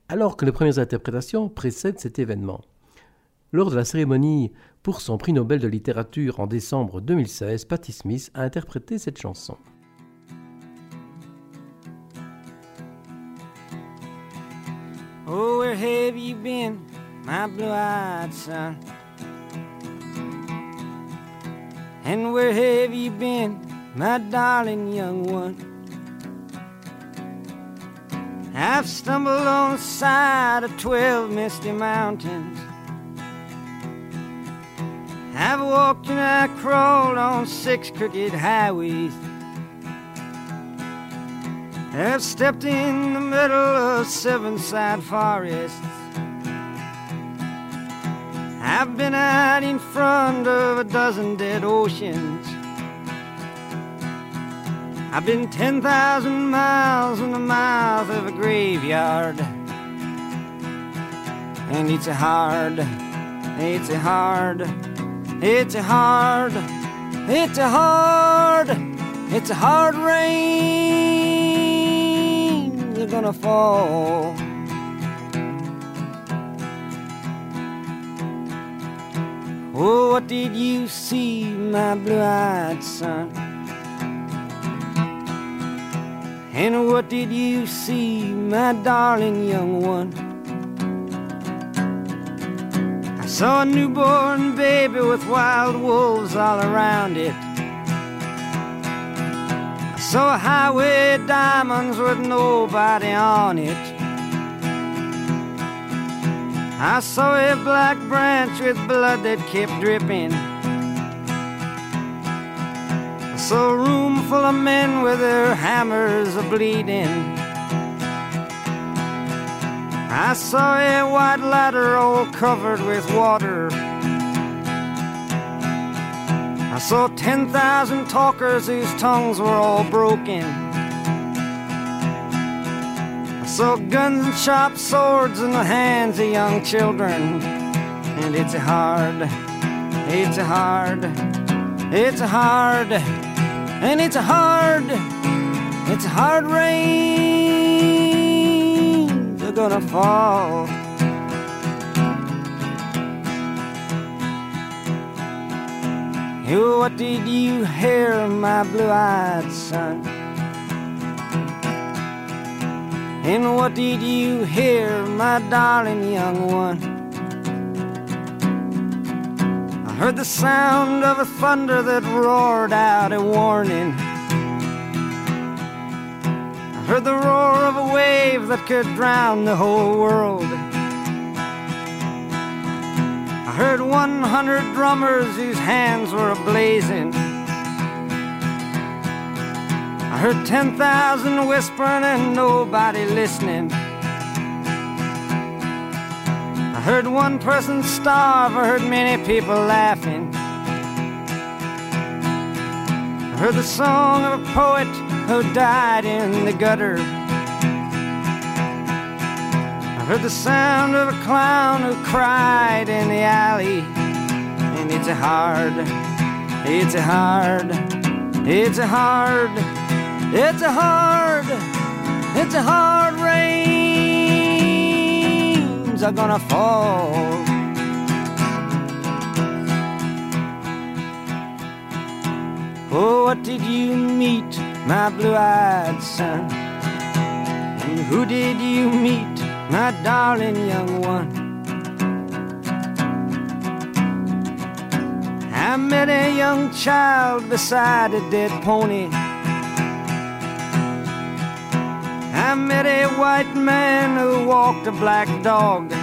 alors que les premières interprétations précèdent cet événement. Lors de la cérémonie pour son prix Nobel de littérature en décembre 2016, Patti Smith a interprété cette chanson. Have you been, my blue-eyed son? And where have you been, my darling young one? I've stumbled on the side of twelve misty mountains. I've walked and I crawled on six crooked highways. I've stepped in the middle of seven sad forests. I've been out in front of a dozen dead oceans. I've been 10,000 miles in the mouth of a graveyard. And it's a hard, it's a hard, it's a hard, it's a hard, it's a hard rain. Gonna fall. Oh, what did you see, my blue-eyed son? And what did you see, my darling young one? I saw a newborn baby with wild wolves all around it. A highway diamonds with nobody on it. I saw a black branch with blood that kept dripping. I saw a room full of men with their hammers a bleeding. I saw a white ladder all covered with water. Saw 10,000 talkers whose tongues were all broken. I saw guns and sharp swords in the hands of young children. And it's hard, it's hard, it's hard, and it's hard, it's hard rain. They're gonna fall. What did you hear, my blue-eyed son? And what did you hear, my darling young one? I heard the sound of a thunder that roared out a warning. I heard the roar of a wave that could drown the whole world. Heard 100 drummers whose hands were ablazing. I heard 10,000 whispering and nobody listening. I heard one person starve, I heard many people laughing. I heard the song of a poet who died in the gutter. Heard the sound of a clown who cried in the alley. And it's a hard, it's a hard, it's a hard, it's a hard, it's a hard rains are gonna fall. Oh, what did you meet, my blue-eyed son? And who did you meet, my darling young one? I met a young child beside a dead pony. I met a white man who walked a black dog.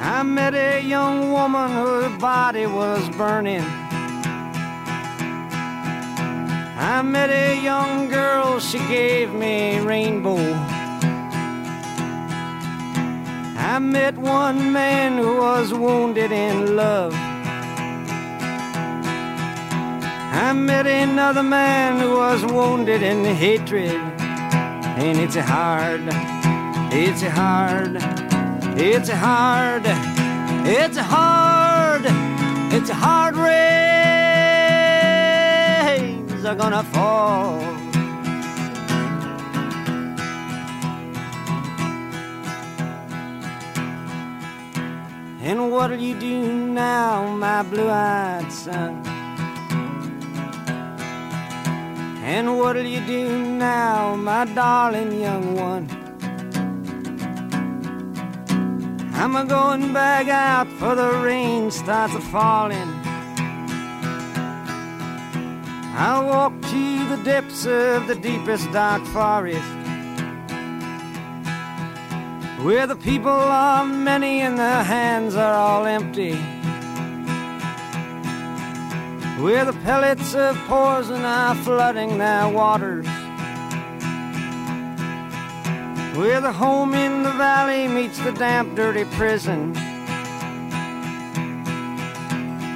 I met a young woman whose body was burning. I met a young girl, she gave me a rainbow. I met one man who was wounded in love. I met another man who was wounded in hatred. And it's hard, it's hard, it's hard, it's hard, it's a hard rains are gonna fall. And what'll you do now, my blue-eyed son? And what'll you do now, my darling young one? I'm a going back out for the rain starts a falling. I'll walk to the depths of the deepest dark forest. Where the people are many and their hands are all empty. Where the pellets of poison are flooding their waters. Where the home in the valley meets the damp, dirty prison.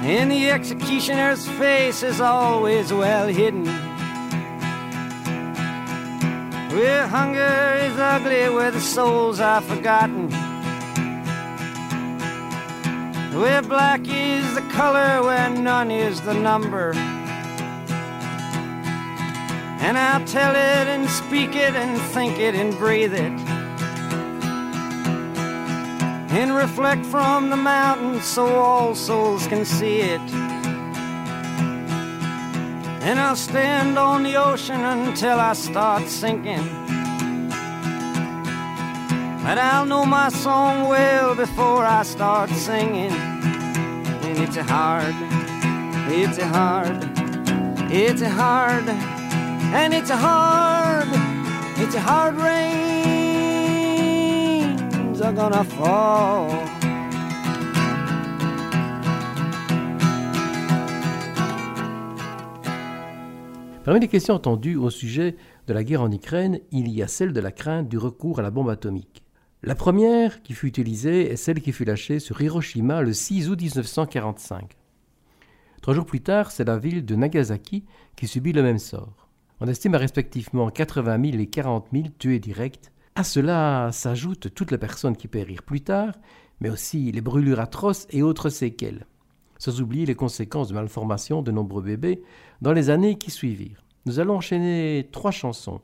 And the executioner's face is always well hidden. Where hunger is ugly, where the souls are forgotten. Where black is the color, where none is the number. And I'll tell it and speak it and think it and breathe it. And reflect from the mountains so all souls can see it. And I'll stand on the ocean until I start sinking. But I'll know my song well before I start singing. And it's a hard, it's a hard, it's hard, and it's hard, it's a hard Parmi les questions entendues au sujet de la guerre en Ukraine, il y a celle de la crainte du recours à la bombe atomique. La première qui fut utilisée est celle qui fut lâchée sur Hiroshima le 6 août 1945. Trois jours plus tard, c'est la ville de Nagasaki qui subit le même sort. On estime à respectivement 80 000 et 40 000 tués directs. À cela s'ajoutent toutes les personnes qui périrent plus tard, mais aussi les brûlures atroces et autres séquelles, sans oublier les conséquences de malformation de nombreux bébés dans les années qui suivirent. Nous allons enchaîner trois chansons.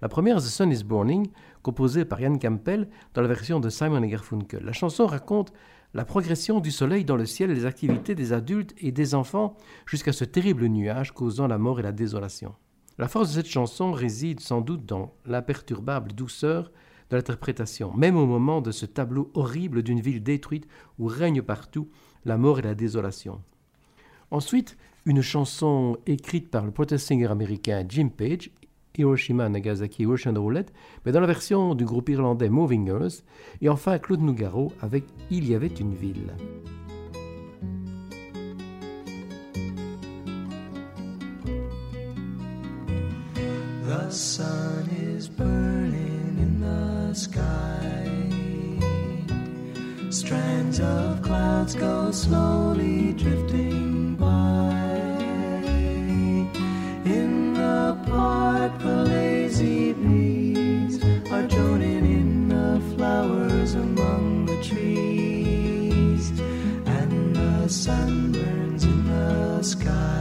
La première, The Sun is Burning, composée par Ian Campbell dans la version de Simon Garfunkel. La chanson raconte la progression du soleil dans le ciel et les activités des adultes et des enfants jusqu'à ce terrible nuage causant la mort et la désolation. La force de cette chanson réside sans doute dans l'imperturbable douceur de l'interprétation, même au moment de ce tableau horrible d'une ville détruite où règne partout la mort et la désolation. Ensuite, une chanson écrite par le protest singer américain Jim Page, Hiroshima, Nagasaki, Ocean Roulette, mais dans la version du groupe irlandais Moving Girls, et enfin Claude Nougaro avec Il y avait une ville. Sun is burning in the sky. Strands of clouds go slowly drifting by. In the park, the lazy bees are droning in the flowers among the trees, and the sun burns in the sky.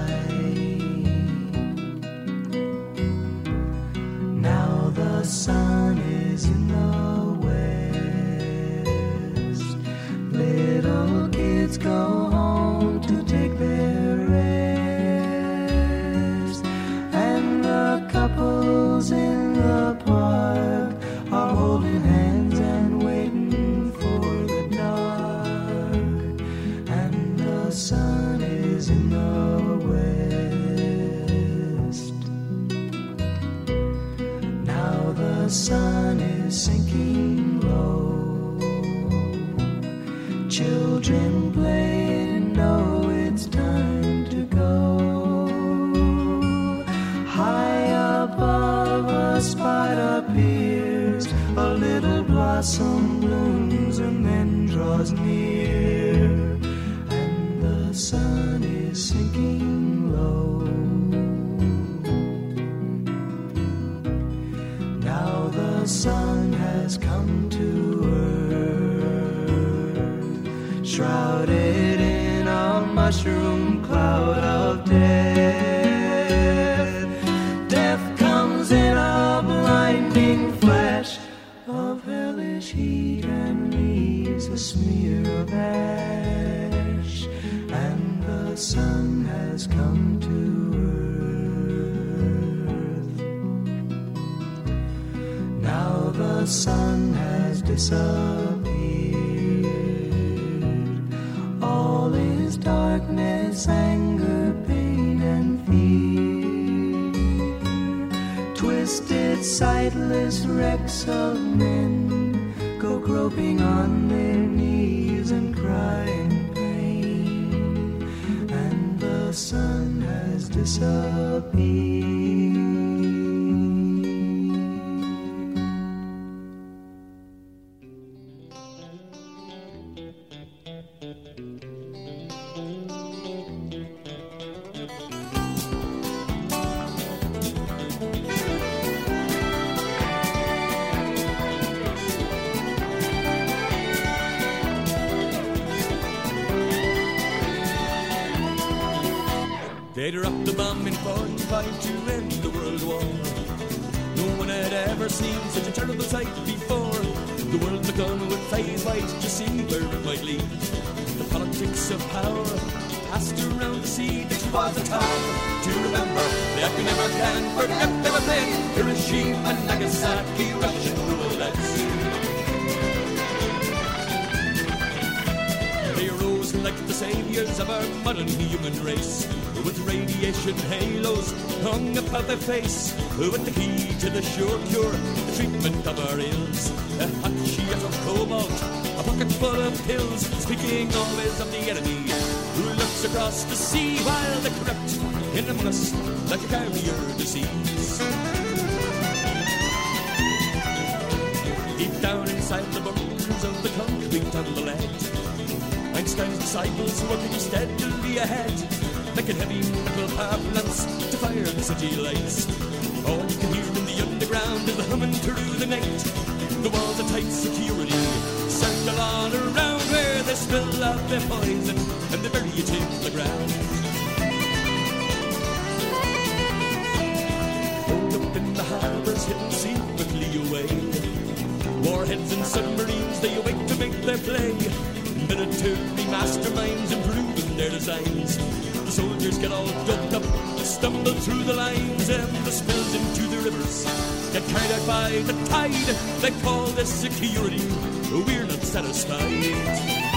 Disappeared. All is darkness, anger, pain, and fear. Twisted, sightless wrecks of men go groping on their knees and cry in pain. And the sun has disappeared. Was a time to remember that we never can forget never been Hiroshima, Nagasaki, Russian roulettes. They arose like the saviors of our modern human race, with radiation halos hung about their face, with the key to the sure cure, the treatment of our ills, a hot sheet of cobalt, a pocket full of pills, speaking always of the enemy across the sea while they corrupt in among us like a carrier disease. Deep down inside the bunkers of the concrete and the lead, Einstein's disciples working steadily ahead, making heavy metal power plants to fire the city lights. All you can hear in the underground is the humming through the night. The walls are tight security circle all around they spill out their poison and they bury it in the ground. Hold up in the harbors hidden secretly away. Warheads and submarines, they awake to make their play. Military masterminds improving their designs. The soldiers get all doped up, stumble through the lines, and the spills into the rivers get carried out by the tide. They call this security. We're not satisfied.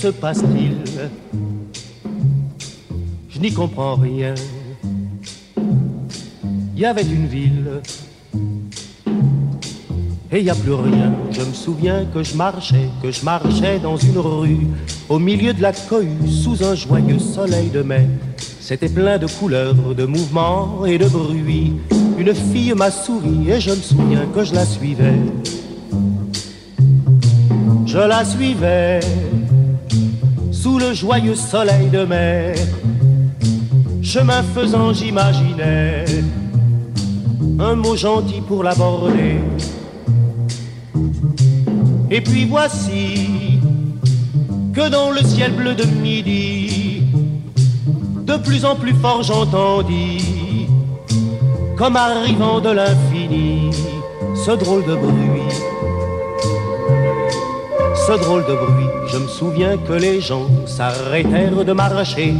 Se passe-t-il Je n'y comprends rien. Il y avait une ville et il n'y a plus rien. Je me souviens que je marchais, que je marchais dans une rue, au milieu de la cohue, sous un joyeux soleil de mai. C'était plein de couleurs, de mouvements et de bruits. Une fille m'a souri et je me souviens que je la suivais. Je la suivais sous le joyeux soleil de mer. Chemin faisant, j'imaginais un mot gentil pour l'aborder. Et puis voici que dans le ciel bleu de midi, de plus en plus fort j'entendis, comme arrivant de l'infini, ce drôle de bruit. Ce drôle de bruit, je me souviens que les gens s'arrêtèrent de marcher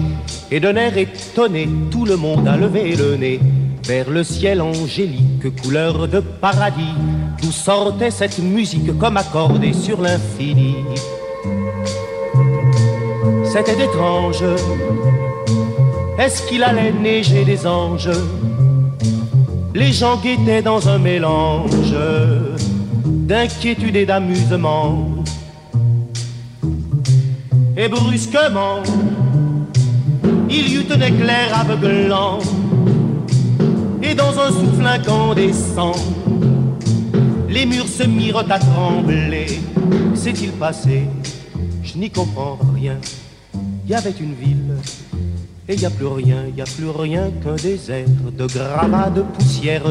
et d'un air étonné, tout le monde a levé le nez vers le ciel angélique, couleur de paradis, d'où sortait cette musique comme accordée sur l'infini. C'était étrange. Est-ce qu'il allait neiger des anges? Les gens guettaient dans un mélange d'inquiétude et d'amusement. Et brusquement, il y eut un éclair aveuglant, et dans un souffle incandescent, les murs se mirent à trembler. S'est-il passé? Je n'y comprends rien. Il y avait une ville, et il n'y a plus rien, il n'y a plus rien qu'un désert de gravats, de poussière,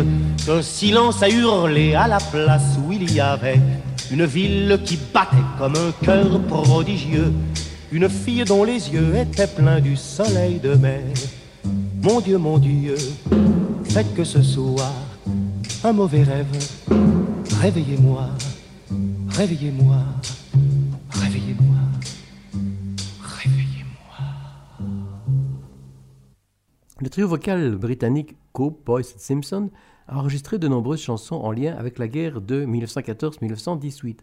qu'un silence a hurlé à la place où il y avait une ville qui battait comme un cœur prodigieux, une fille dont les yeux étaient pleins du soleil de mer. Mon Dieu, mon Dieu, faites que ce soir, un mauvais rêve, réveillez-moi, réveillez-moi, réveillez-moi. Le trio vocal britannique Cope, Boyce Simpson a enregistré de nombreuses chansons en lien avec la guerre de 1914-1918,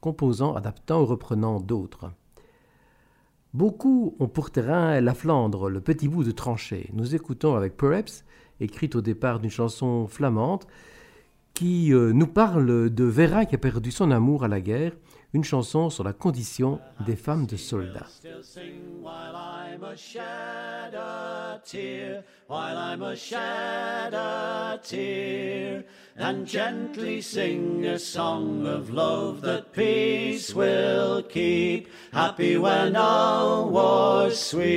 composant, adaptant ou reprenant d'autres. Beaucoup ont pour terrain la Flandre, le petit bout de tranchée. Nous écoutons avec Perhaps, écrite au départ d'une chanson flamande, qui euh, nous parle de Vera qui a perdu son amour à la guerre, une chanson sur la condition des femmes de soldats. And gently sing a song of love that peace will keep, happy when all wars sweep.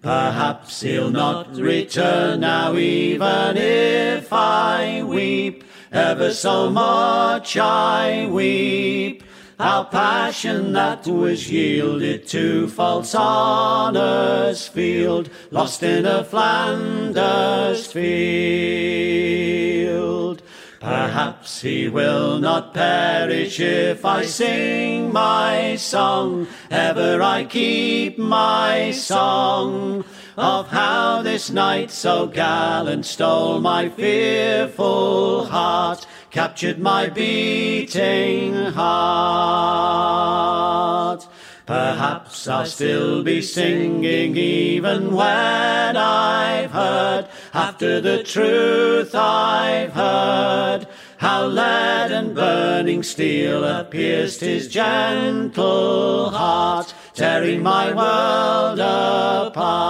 Perhaps he'll not return now, even if I weep. Ever so much I weep. Our passion that was yielded to false honour's field, lost in a Flanders field. Perhaps he will not perish if I sing my song, ever I keep my song of how this knight so gallant stole my fearful heart, captured my beating heart. Perhaps I'll still be singing even when I've heard, after the truth I've heard, how lead and burning steel have pierced his gentle heart, tearing my world apart.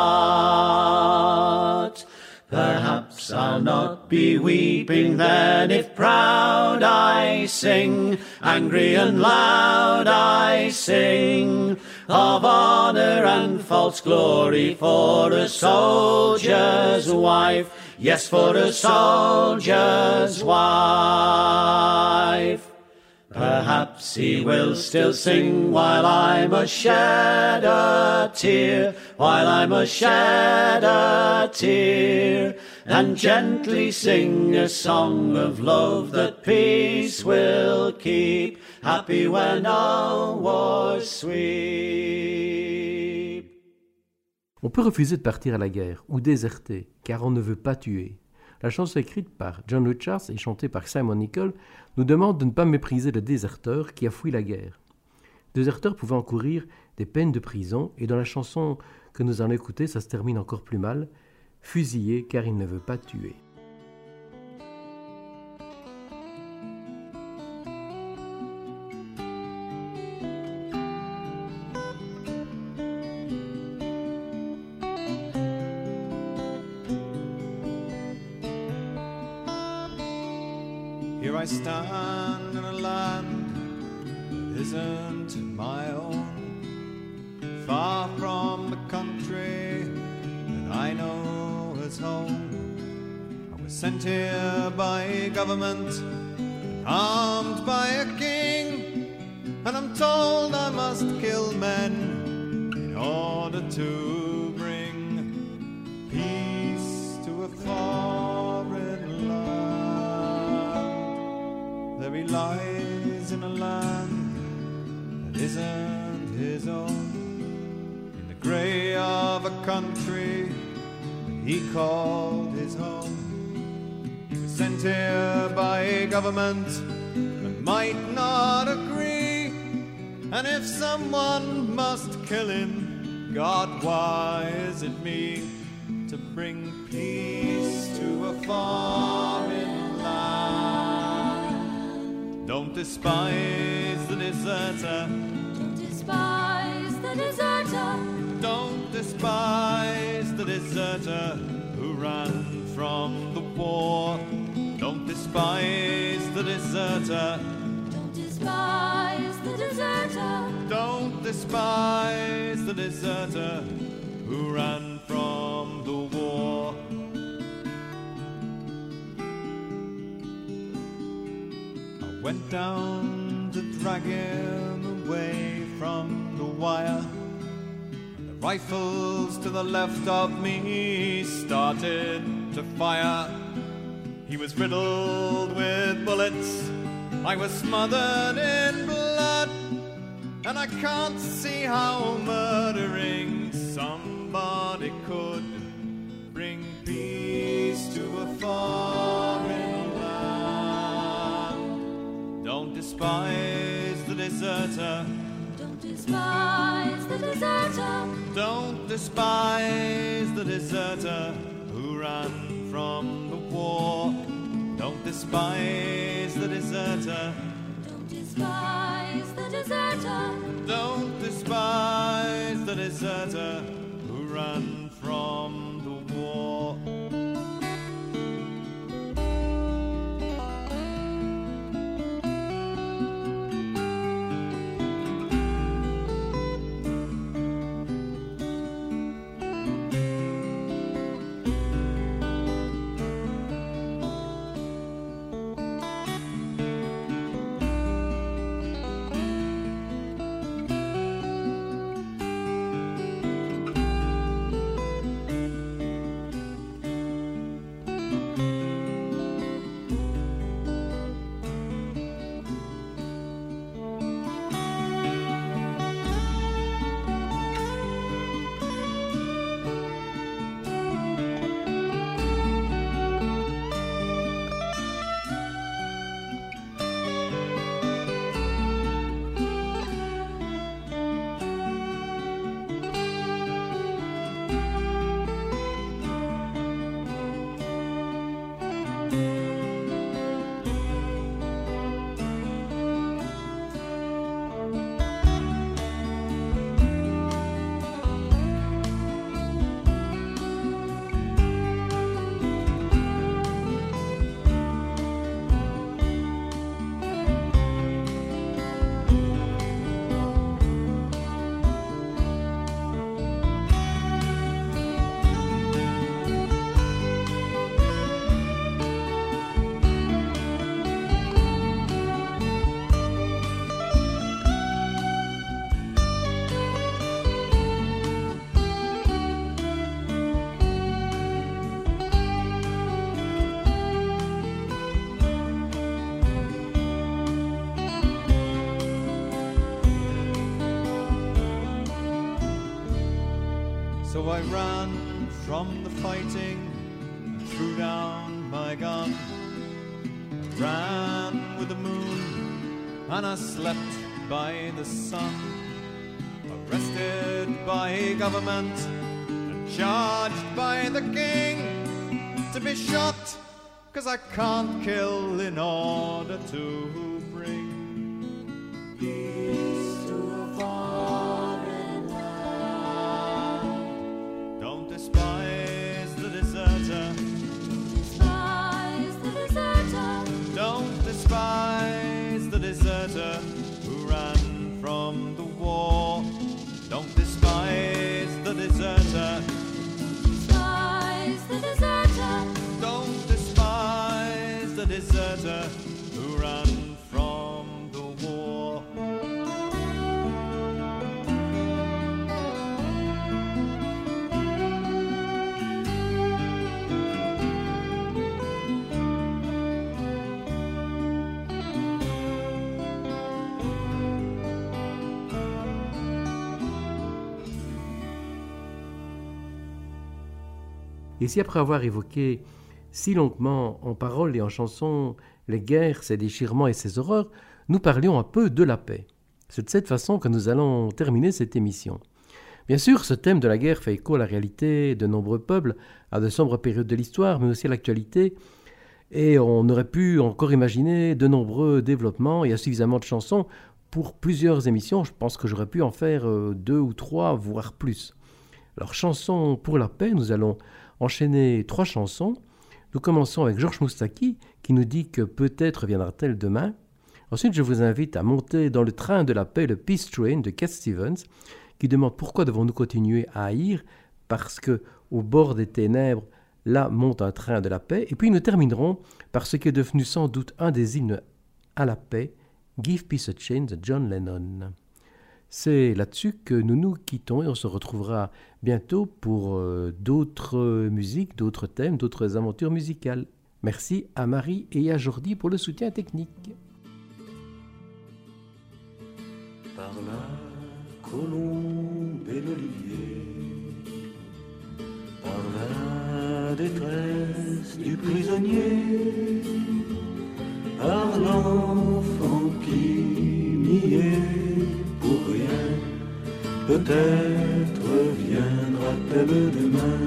Perhaps I'll not be weeping then if proud I sing, angry and loud I sing, of honour and false glory for a soldier's wife, yes, for a soldier's wife. Perhaps he will still sing while I must shed a tear, while I must shed a tear, and gently sing a song of love that peace will keep, happy when wars sweep. On peut refuser de partir à la guerre ou déserter, car on ne veut pas tuer. La chanson écrite par John Richards et chantée par Simon Nicol nous demande de ne pas mépriser le déserteur qui a fui la guerre. Déserteur pouvait encourir des peines de prison, et dans la chanson que nous allons écouter, ça se termine encore plus mal, fusillé car il ne veut pas tuer. Government might not agree. And if someone must kill him, God, why is it me to bring peace to a foreign land? Don't despise the deserter. Don't despise the deserter. Don't despise the deserter who ran from the war. Despise the deserter. Don't despise the deserter. Don't despise the deserter who ran from the war. I went down to drag him away from the wire. And the rifles to the left of me started to fire. He was riddled with bullets. I was smothered in blood. And I can't see how murdering somebody could bring peace to a foreign land. Don't despise the deserter. Don't despise the deserter. Don't despise the deserter who ran from the war. Don't despise the deserter. Don't despise the deserter. Don't despise the deserter who ran from the war. I ran from the fighting and threw down my gun. Ran with the moon and I slept by the sun. Arrested by government and charged by the king to be shot. Cause I can't kill in order to Et si après avoir évoqué si longuement en paroles et en chansons les guerres, ses déchirements et ses horreurs, nous parlions un peu de la paix. C'est de cette façon que nous allons terminer cette émission. Bien sûr, ce thème de la guerre fait écho à la réalité de nombreux peuples, à de sombres périodes de l'histoire, mais aussi à l'actualité. Et on aurait pu encore imaginer de nombreux développements. Il y a suffisamment de chansons pour plusieurs émissions. Je pense que j'aurais pu en faire euh, deux ou trois, voire plus. Alors, chanson pour la paix, nous allons enchaîner trois chansons. Nous commençons avec Georges Moustaki qui nous dit que peut-être viendra-t-elle demain. Ensuite, je vous invite à monter dans le train de la paix, le Peace Train de Cat Stevens, qui demande pourquoi devons-nous continuer à haïr Parce que au bord des ténèbres, là monte un train de la paix. Et puis nous terminerons par ce qui est devenu sans doute un des hymnes à la paix, Give Peace a Chance de John Lennon. C'est là-dessus que nous nous quittons et on se retrouvera bientôt pour euh, d'autres musiques, d'autres thèmes, d'autres aventures musicales. Merci à Marie et à Jordi pour le soutien technique. par la détresse du prisonnier, par l'enfant pour rien, peut-être viendra-t-elle demain.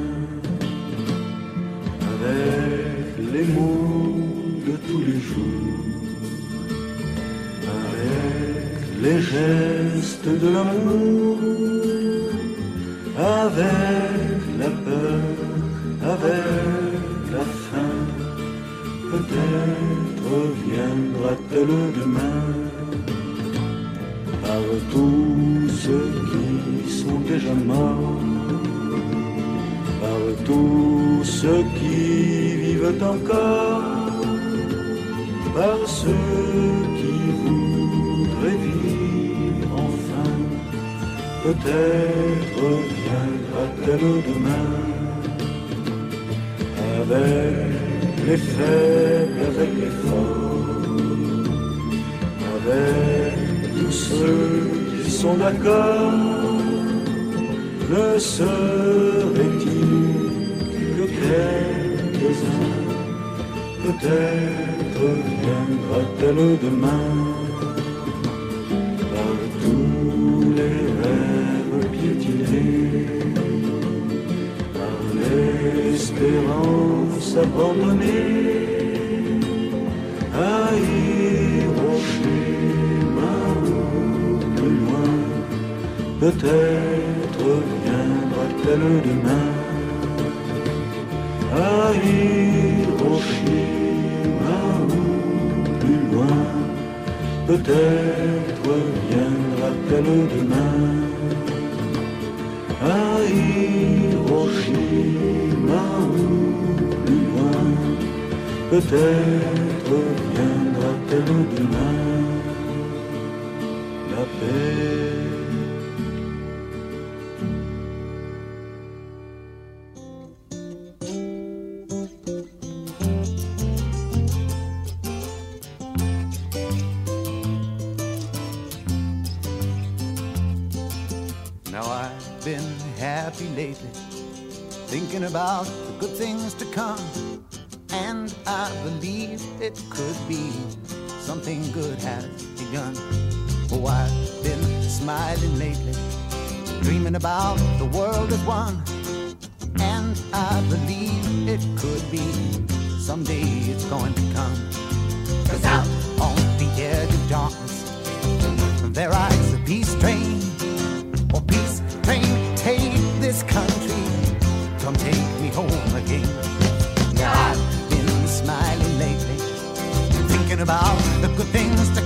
Avec les mots de tous les jours. Avec les gestes de l'amour, avec la peur, avec la faim, peut-être viendra-t-elle demain par tous ceux qui sont déjà morts, par tous ceux qui vivent encore par ceux qui voudraient vivre enfin. Peut-être viendra-t-elle demain avec les faibles, avec les forts, avec tous ceux qui sont d'accord. Ne serait-il que quelques-uns Peut-être viendra-t-elle demain. Par tous les rêves piétinés, par l'espérance abandonnée, Peut-être viendra-t-elle demain au chemin ou plus loin. Peut-être viendra-t-elle demain au chemin ou plus loin. Peut-être viendra-t-elle demain la paix. Good things to come. And I believe it could be something good has begun. Oh, I've been smiling lately, dreaming about the world as one. And I believe it could be someday it's going to come.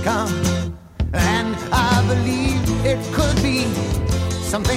Come. And I believe it could be something